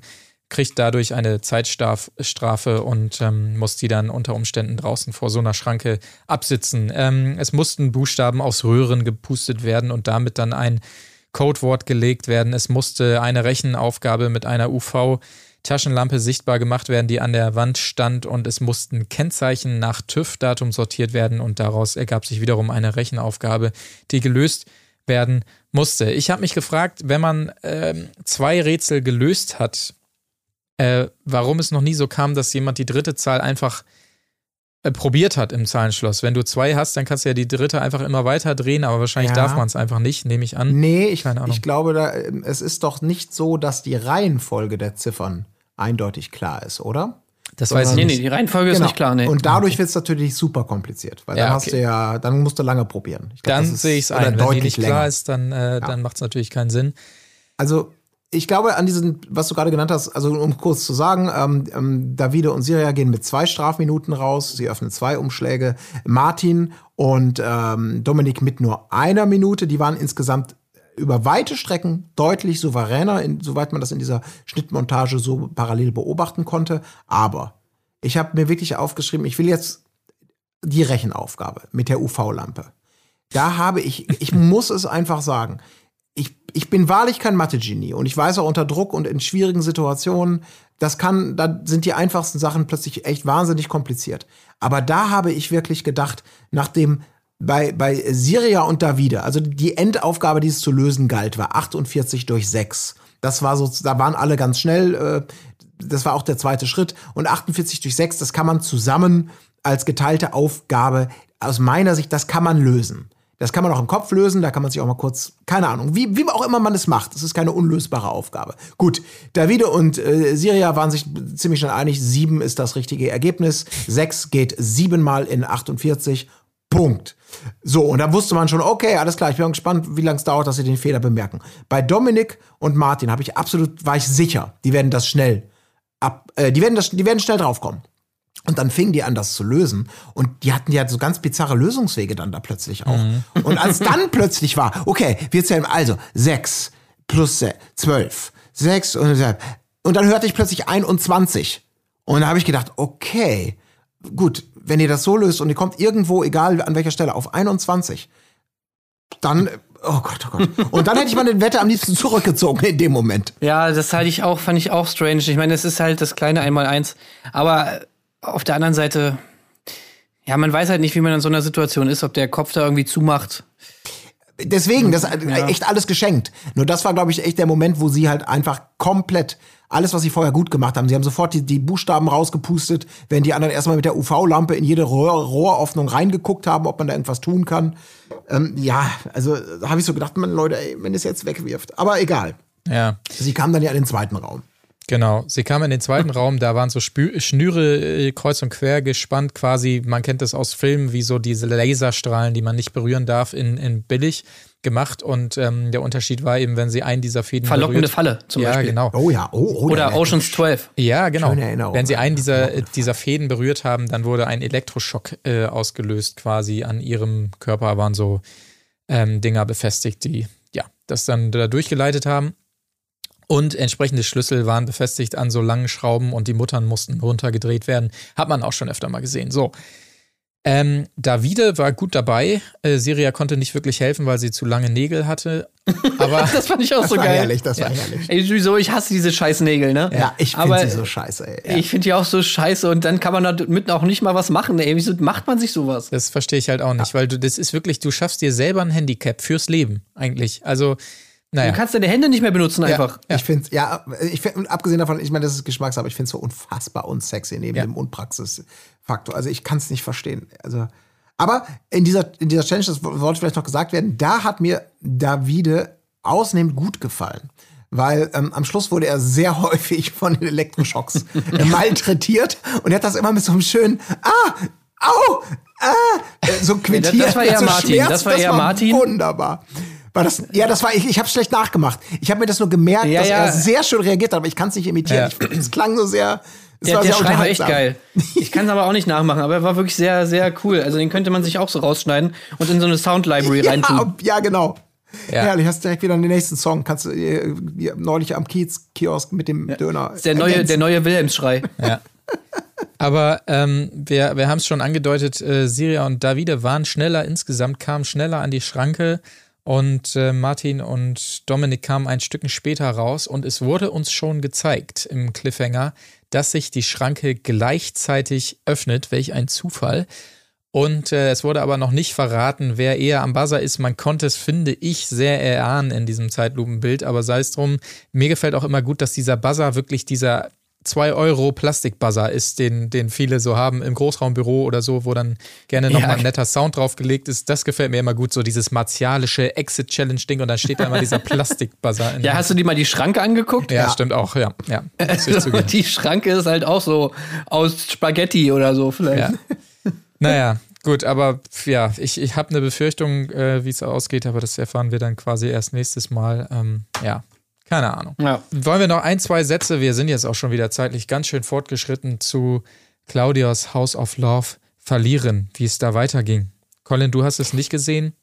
Kriegt dadurch eine Zeitstrafe und ähm, muss die dann unter Umständen draußen vor so einer Schranke absitzen. Ähm, es mussten Buchstaben aus Röhren gepustet werden und damit dann ein Codewort gelegt werden. Es musste eine Rechenaufgabe mit einer UV-Taschenlampe sichtbar gemacht werden, die an der Wand stand und es mussten Kennzeichen nach TÜV-Datum sortiert werden und daraus ergab sich wiederum eine Rechenaufgabe, die gelöst werden musste. Ich habe mich gefragt, wenn man ähm, zwei Rätsel gelöst hat, äh, warum es noch nie so kam, dass jemand die dritte Zahl einfach äh, probiert hat im Zahlenschloss. Wenn du zwei hast, dann kannst du ja die dritte einfach immer weiter drehen, aber wahrscheinlich Ja. darf man es einfach nicht, nehme ich an. Nee, ich, Keine Ahnung. ich glaube, da, ähm, es ist doch nicht so, dass die Reihenfolge der Ziffern eindeutig klar ist, oder? Das weiß ich Nee, nicht. nee, die Reihenfolge ist nicht klar, nee. Genau. Und dadurch wird es natürlich super kompliziert, weil Ja, dann hast okay. du ja, dann musst du lange probieren. Ich glaub, Dann sehe ich es ein. Wenn die deutlich nicht länger. klar ist, dann, äh, dann macht es natürlich keinen Sinn. Also, ich glaube, an diesen, was du gerade genannt hast, also um kurz zu sagen, ähm, ähm, Davide und Siria gehen mit zwei Strafminuten raus. Sie öffnen zwei Umschläge. Martin und ähm, Dominik mit nur einer Minute. Die waren insgesamt über weite Strecken deutlich souveräner, in, soweit man das in dieser Schnittmontage so parallel beobachten konnte. Aber ich habe mir wirklich aufgeschrieben, ich will jetzt die Rechenaufgabe mit der UV-Lampe. Da habe ich, ich muss es einfach sagen, ich, ich bin wahrlich kein Mathe-Genie und ich weiß auch unter Druck und in schwierigen Situationen, das kann, da sind die einfachsten Sachen plötzlich echt wahnsinnig kompliziert. Aber da habe ich wirklich gedacht, nachdem bei, bei Siria und Davide, also die Endaufgabe, die es zu lösen galt, war 48 durch 6. Das war so, da waren alle ganz schnell, äh, das war auch der zweite Schritt. Und 48 durch 6, das kann man zusammen als geteilte Aufgabe, aus meiner Sicht, das kann man lösen. Das kann man auch im Kopf lösen, da kann man sich auch mal kurz, keine Ahnung, wie, wie auch immer man es macht. Das ist keine unlösbare Aufgabe. Gut, Davide und äh, Siria waren sich ziemlich schnell einig, sieben ist das richtige Ergebnis. Sechs geht siebenmal in 48. Punkt. So, und da wusste man schon, okay, alles klar, ich bin gespannt, wie lange es dauert, dass sie den Fehler bemerken. Bei Dominik und Martin habe ich absolut, war ich sicher, die werden das schnell ab, äh, die werden das, die werden schnell draufkommen. Und dann fingen die an, das zu lösen. Und die hatten ja so ganz bizarre Lösungswege dann da plötzlich auch. Und als dann plötzlich war, okay, wir zählen also sechs plus zwölf, sechs und und dann hörte ich plötzlich 21. Und da habe ich gedacht, okay, gut, wenn ihr das so löst und ihr kommt irgendwo, egal an welcher Stelle, auf 21, dann, oh Gott, oh Gott. Und dann hätte ich meine Wette am liebsten zurückgezogen in dem Moment. Ja, das halte ich auch, fand ich auch strange. Ich meine, es ist halt das kleine Einmaleins. Aber auf der anderen Seite, ja, man weiß halt nicht, wie man in so einer Situation ist, ob der Kopf da irgendwie zumacht. Deswegen, das ist echt alles geschenkt. Nur das war, glaube ich, echt der Moment, wo sie halt einfach komplett alles, was sie vorher gut gemacht haben. Sie haben sofort die, die Buchstaben rausgepustet, während die anderen erstmal mit der UV-Lampe in jede Rohr, Rohröffnung reingeguckt haben, ob man da irgendwas tun kann. Ähm, ja, also da habe ich so gedacht, man, Leute, ey, wenn es jetzt wegwirft. Aber egal. Ja, Sie kamen dann ja in den zweiten Raum. Genau. Sie kam in den zweiten Raum, da waren so Spü Schnüre äh, kreuz und quer gespannt, quasi, man kennt das aus Filmen, wie so diese Laserstrahlen, die man nicht berühren darf, in, in billig gemacht. Und ähm, der Unterschied war eben, wenn sie einen dieser Fäden Verlockende berührt, Falle zum ja, Beispiel. genau. Oh ja, oh, oh Oder der- Oceans 12. Ja, genau. Schöne Erinnerung. Wenn sie einen dieser, äh, dieser Fäden berührt haben, dann wurde ein Elektroschock äh, ausgelöst quasi. An ihrem Körper waren so ähm, Dinger befestigt, die ja das dann da durchgeleitet haben. Und entsprechende Schlüssel waren befestigt an so langen Schrauben und die Muttern mussten runtergedreht werden. Hat man auch schon öfter mal gesehen. So. Ähm, Davide war gut dabei. Äh, Siria konnte nicht wirklich helfen, weil sie zu lange Nägel hatte. Aber Das fand ich auch Das so war geil. herrlich, das war herrlich. Ey, sowieso, ich hasse diese scheiß Nägel, ne? Ja, ich Aber finde sie so scheiße, ey. Ja. Ich finde die auch so scheiße und dann kann man damit auch nicht mal was machen, ey. Wieso macht man sich sowas? Das verstehe ich halt auch nicht, weil du, das ist wirklich, du schaffst dir selber ein Handicap fürs Leben, eigentlich. Also, naja. Du kannst deine Hände nicht mehr benutzen einfach. Ich finde ja, ich find, abgesehen davon, ich meine, das ist Geschmackssache, ich finde es so unfassbar unsexy neben Ja. dem Unpraxisfaktor. Also ich kann es nicht verstehen. Also, aber in dieser, in dieser Challenge, das sollte vielleicht noch gesagt werden, da hat mir Davide ausnehmend gut gefallen. Weil ähm, am Schluss wurde er sehr häufig von den Elektroschocks malträtiert und er hat das immer mit so einem schönen Ah, au, ah, äh, so quittiert. das war eher so Martin, Schmerz, das war eher Martin. Wunderbar. War das, ja, das war ich. Ich habe schlecht nachgemacht. Ich habe mir das nur gemerkt, Ja, dass ja. er sehr schön reagiert hat, aber ich kann es nicht imitieren. Ja. Ich, es klang so sehr. Es Der, war der sehr Schrei war echt geil. Ich kann es aber auch nicht nachmachen, aber er war wirklich sehr, sehr cool. Also den könnte man sich auch so rausschneiden und in so eine Sound Library reintun. Ja, ja, genau. Ja. Herrlich, hast direkt wieder den nächsten Song. Kannst du äh, neulich am Kiez-Kiosk mit dem Döner. Der neue, der neue Wilhelmsschrei. Ja. Aber ähm, wir, wir haben es schon angedeutet, äh, Siria und Davide waren schneller insgesamt, kamen schneller an die Schranke und äh, Martin und Dominik kamen ein Stückchen später raus und es wurde uns schon gezeigt im Cliffhanger, dass sich die Schranke gleichzeitig öffnet. Welch ein Zufall. Und äh, es wurde aber noch nicht verraten, wer eher am Buzzer ist. Man konnte es, finde ich, sehr erahnen in diesem Zeitlupenbild, aber sei es drum. Mir gefällt auch immer gut, dass dieser Buzzer wirklich dieser 2 Euro Plastikbuzzer ist, den, den viele so haben im Großraumbüro oder so, wo dann gerne nochmal Ja. ein netter Sound draufgelegt ist. Das gefällt mir immer gut, so dieses martialische Exit-Challenge-Ding und dann steht da immer dieser Plastikbuzzer. Ja, hast du dir mal die Schranke angeguckt? ja, stimmt auch, ja. ja zugeben. Die Schranke ist halt auch so aus Spaghetti oder so vielleicht. Ja. Naja, gut, aber ja, ich, ich habe eine Befürchtung, äh, wie es ausgeht, aber das erfahren wir dann quasi erst nächstes Mal. Ähm, ja, keine Ahnung. Ja. Wollen wir noch ein, zwei Sätze, wir sind jetzt auch schon wieder zeitlich ganz schön fortgeschritten, zu Claudias House of Love verlieren, wie es da weiterging. Colin, du hast es nicht gesehen.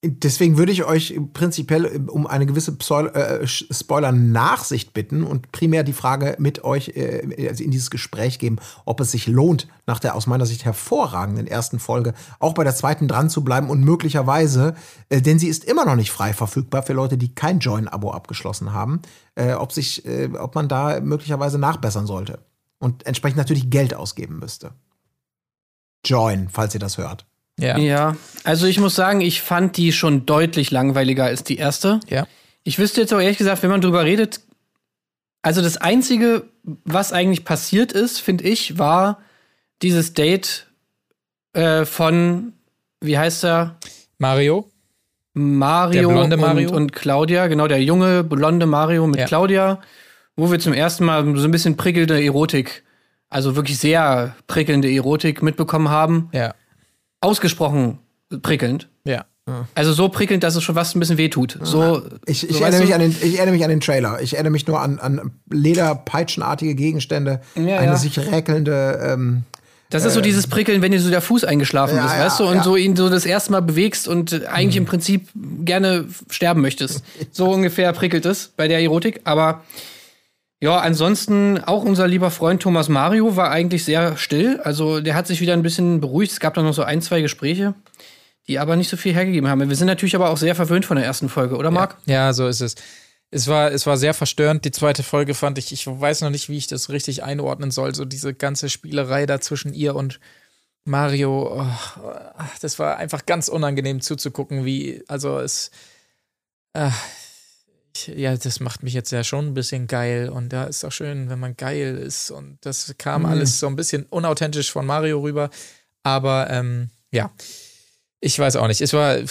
Deswegen würde ich euch prinzipiell um eine gewisse äh, Spoiler-Nachsicht bitten und primär die Frage mit euch äh, also in dieses Gespräch geben, ob es sich lohnt, nach der aus meiner Sicht hervorragenden ersten Folge auch bei der zweiten dran zu bleiben und möglicherweise, äh, denn sie ist immer noch nicht frei verfügbar für Leute, die kein Join-Abo abgeschlossen haben, äh, ob, sich, äh, ob man da möglicherweise nachbessern sollte und entsprechend natürlich Geld ausgeben müsste. Join, falls ihr das hört. Ja. Ja, also ich muss sagen, ich fand die schon deutlich langweiliger als die erste. Ja. Ich wüsste jetzt auch ehrlich gesagt, wenn man drüber redet, also das Einzige, was eigentlich passiert ist, finde ich, war dieses Date äh, von, wie heißt er? Mario? Mario, Der blonde Mario? Und, und Claudia, genau, der junge blonde Mario mit Ja. Claudia, wo wir zum ersten Mal so ein bisschen prickelnde Erotik, also wirklich sehr prickelnde Erotik mitbekommen haben. Ja. Ausgesprochen prickelnd. Ja. Also so prickelnd, dass es schon fast ein bisschen wehtut. So, Ich, ich, so, erinnere mich an den, ich erinnere mich an den Trailer. Ich erinnere mich nur an, an lederpeitschenartige Gegenstände, Ja, eine ja. sich räkelnde. Ähm, Das ist so dieses Prickeln, wenn dir so der Fuß eingeschlafen Ja, ist, ja, weißt du, und ja. so ihn so das erste Mal bewegst und äh, eigentlich im Prinzip gerne sterben möchtest. So ungefähr prickelt es bei der Erotik. Aber ja, ansonsten auch unser lieber Freund Thomas Mario war eigentlich sehr still. Also der hat sich wieder ein bisschen beruhigt. Es gab dann noch so ein, zwei Gespräche, die aber nicht so viel hergegeben haben. Wir sind natürlich aber auch sehr verwöhnt von der ersten Folge, oder Marc? Ja, so ist es. Es war, es war sehr verstörend. Die zweite Folge fand ich, ich weiß noch nicht, wie ich das richtig einordnen soll. So diese ganze Spielerei da zwischen ihr und Mario. Oh, ach, das war einfach ganz unangenehm zuzugucken, wie, also es, ah, ich, ja, das macht mich jetzt ja schon ein bisschen geil. Und ja, ist auch schön, wenn man geil ist. Und das kam alles so ein bisschen unauthentisch von Mario rüber. Aber ähm, ja. Ich weiß auch nicht. Es war, äh,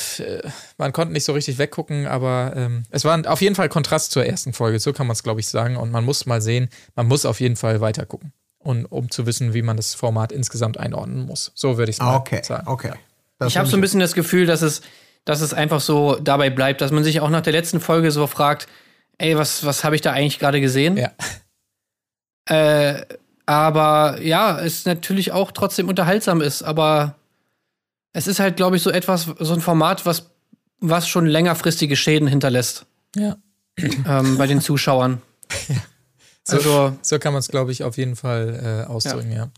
man konnte nicht so richtig weggucken, aber ähm, es war auf jeden Fall Kontrast zur ersten Folge. So kann man es, glaube ich, sagen. Und man muss mal sehen, man muss auf jeden Fall weiter gucken. Und um zu wissen, wie man das Format insgesamt einordnen muss. So würde ich es mal ah, okay, sagen. okay. Das Ich habe so ein bisschen das Gefühl, dass es, dass es einfach so dabei bleibt, dass man sich auch nach der letzten Folge so fragt, ey, was, was habe ich da eigentlich gerade gesehen? Ja. Äh, aber ja, es natürlich auch trotzdem unterhaltsam ist, aber es ist halt, glaube ich, so etwas, so ein Format, was, was schon längerfristige Schäden hinterlässt Ja. ähm, bei den Zuschauern. So, Also- so kann man es, glaube ich, auf jeden Fall äh, ausdrücken, ja.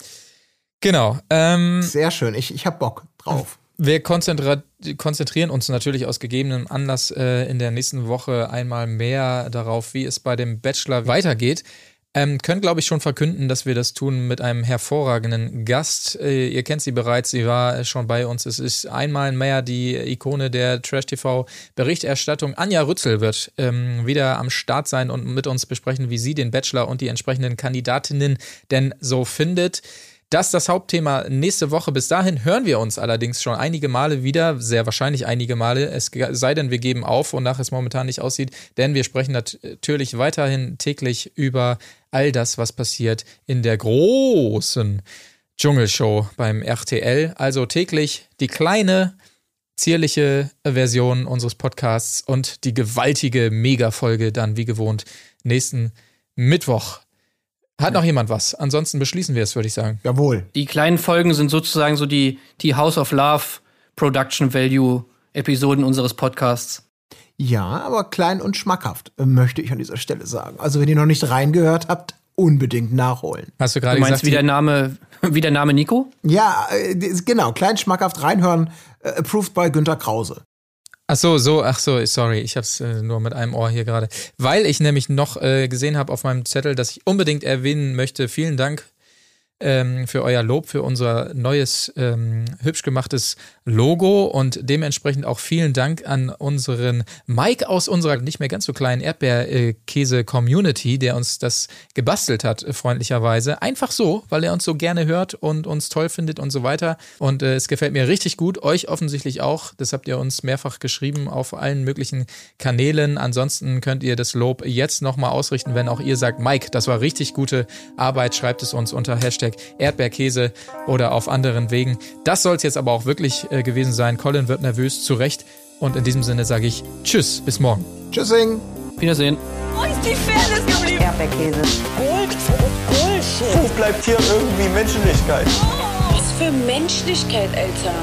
Genau. Ähm, Sehr schön. Ich, ich habe Bock drauf. Wir konzentrieren uns natürlich aus gegebenem Anlass äh, in der nächsten Woche einmal mehr darauf, wie es bei dem Bachelor weitergeht. Ähm, können, glaube ich, schon verkünden, dass wir das tun mit einem hervorragenden Gast. Äh, ihr kennt sie bereits, sie war schon bei uns. Es ist einmal mehr die Ikone der Trash-TV-Berichterstattung. Anja Rützel wird ähm, wieder am Start sein und mit uns besprechen, wie sie den Bachelor und die entsprechenden Kandidatinnen denn so findet. Das ist das Hauptthema nächste Woche. Bis dahin hören wir uns allerdings schon einige Male wieder, sehr wahrscheinlich einige Male, es sei denn, wir geben auf, wonach es momentan nicht aussieht, denn wir sprechen natürlich weiterhin täglich über all das, was passiert in der großen Dschungelshow beim RTL. Also täglich die kleine, zierliche Version unseres Podcasts und die gewaltige Mega-Folge dann wie gewohnt nächsten Mittwoch. Hat noch jemand was? Ansonsten beschließen wir es, würde ich sagen. Jawohl. Die kleinen Folgen sind sozusagen so die, die House of Love Production Value Episoden unseres Podcasts. Ja, aber klein und schmackhaft, äh, möchte ich an dieser Stelle sagen. Also, wenn ihr noch nicht reingehört habt, unbedingt nachholen. Hast du gerade Du meinst gesagt, wie der Name, wie der Name Nico? Ja, äh, genau, klein schmackhaft reinhören, äh, approved by Günter Krause. Ach so, so, ach so, sorry, ich hab's äh, nur mit einem Ohr hier gerade. Weil ich nämlich noch äh, gesehen habe auf meinem Zettel, dass ich unbedingt erwähnen möchte, vielen Dank ähm, für euer Lob, für unser neues, ähm, hübsch gemachtes Logo und dementsprechend auch vielen Dank an unseren Mike aus unserer nicht mehr ganz so kleinen Erdbeerkäse-Community, der uns das gebastelt hat, freundlicherweise. Einfach so, weil er uns so gerne hört und uns toll findet und so weiter. Und äh, es gefällt mir richtig gut, euch offensichtlich auch. Das habt ihr uns mehrfach geschrieben auf allen möglichen Kanälen. Ansonsten könnt ihr das Lob jetzt nochmal ausrichten, wenn auch ihr sagt, Mike, das war richtig gute Arbeit, schreibt es uns unter Hashtag Erdbeerkäse oder auf anderen Wegen. Das soll es jetzt aber auch wirklich äh, gewesen sein. Colin wird nervös, zu Recht. Und in diesem Sinne sage ich Tschüss, bis morgen. Tschüssing. Wiedersehen. Wo ist die Fairness geblieben? Erdbeerkäse. Gold, Bullshit. Wo bleibt hier irgendwie Menschlichkeit? Was für Menschlichkeit, Alter.